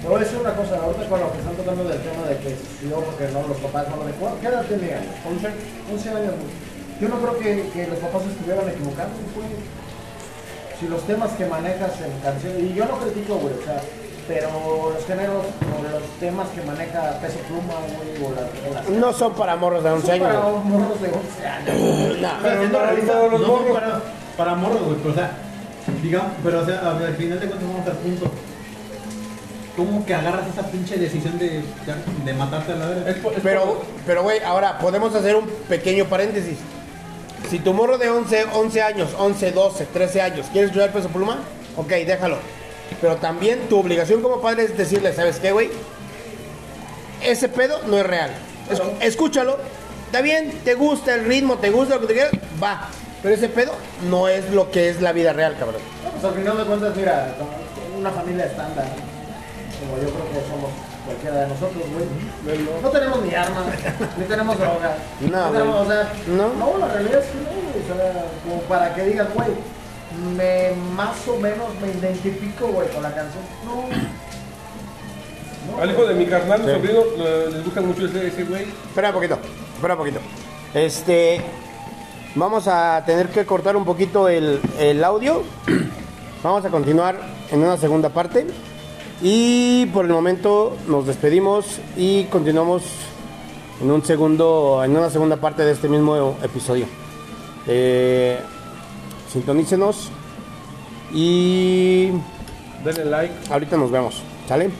Te voy a decir una cosa, ahorita con lo que están tocando del tema de que si yo, porque no, los papás no lo de ¿Qué edad tenían? 11, 11 años. Yo no creo que, que los papás estuvieran equivocando, güey. Si los temas que manejas en canciones, y yo no critico, güey, o sea, pero los géneros o los temas que maneja Peso Pluma, güey, o las... No son para morros de 11 son para años. morros de 11 años. No. Pero no, los no morros- son para, para morros, güey, pero o sea, digamos, pero o sea, al final de cuentas vamos al punto. ¿Cómo que agarras esa pinche decisión de, de matarte a la verga? Pero, pero güey, ahora podemos hacer un pequeño paréntesis. Si tu morro de 11, 11 años, 11, 12, 13 años, ¿quieres escuchar peso pluma? Ok, déjalo. Pero también tu obligación como padre es decirle, ¿sabes qué, güey? Ese pedo no es real. Es- escúchalo. Está bien, te gusta el ritmo, te gusta lo que te quieras, va. Pero ese pedo no es lo que es la vida real, cabrón. No, pues al final de cuentas, mira, una familia estándar, como yo creo que somos cualquiera de nosotros, güey. No tenemos ni armas, ni tenemos drogas. No, ni tenemos, o sea, No. no. la realidad es que no, güey, o sea, como para que digas, güey, me más o menos me identifico, güey, con la canción. No. No, Al hijo de mi carnal, mi Sí. sobrino, le- les gusta mucho ese ese güey. Espera un poquito, espera un poquito. Este, vamos a tener que cortar un poquito el, el audio. Vamos a continuar en una segunda parte. Y por el momento nos despedimos y continuamos en un segundo, en una segunda parte de este mismo episodio. Eh, sintonícenos y Denle like. ahorita nos vemos. ¿Sale?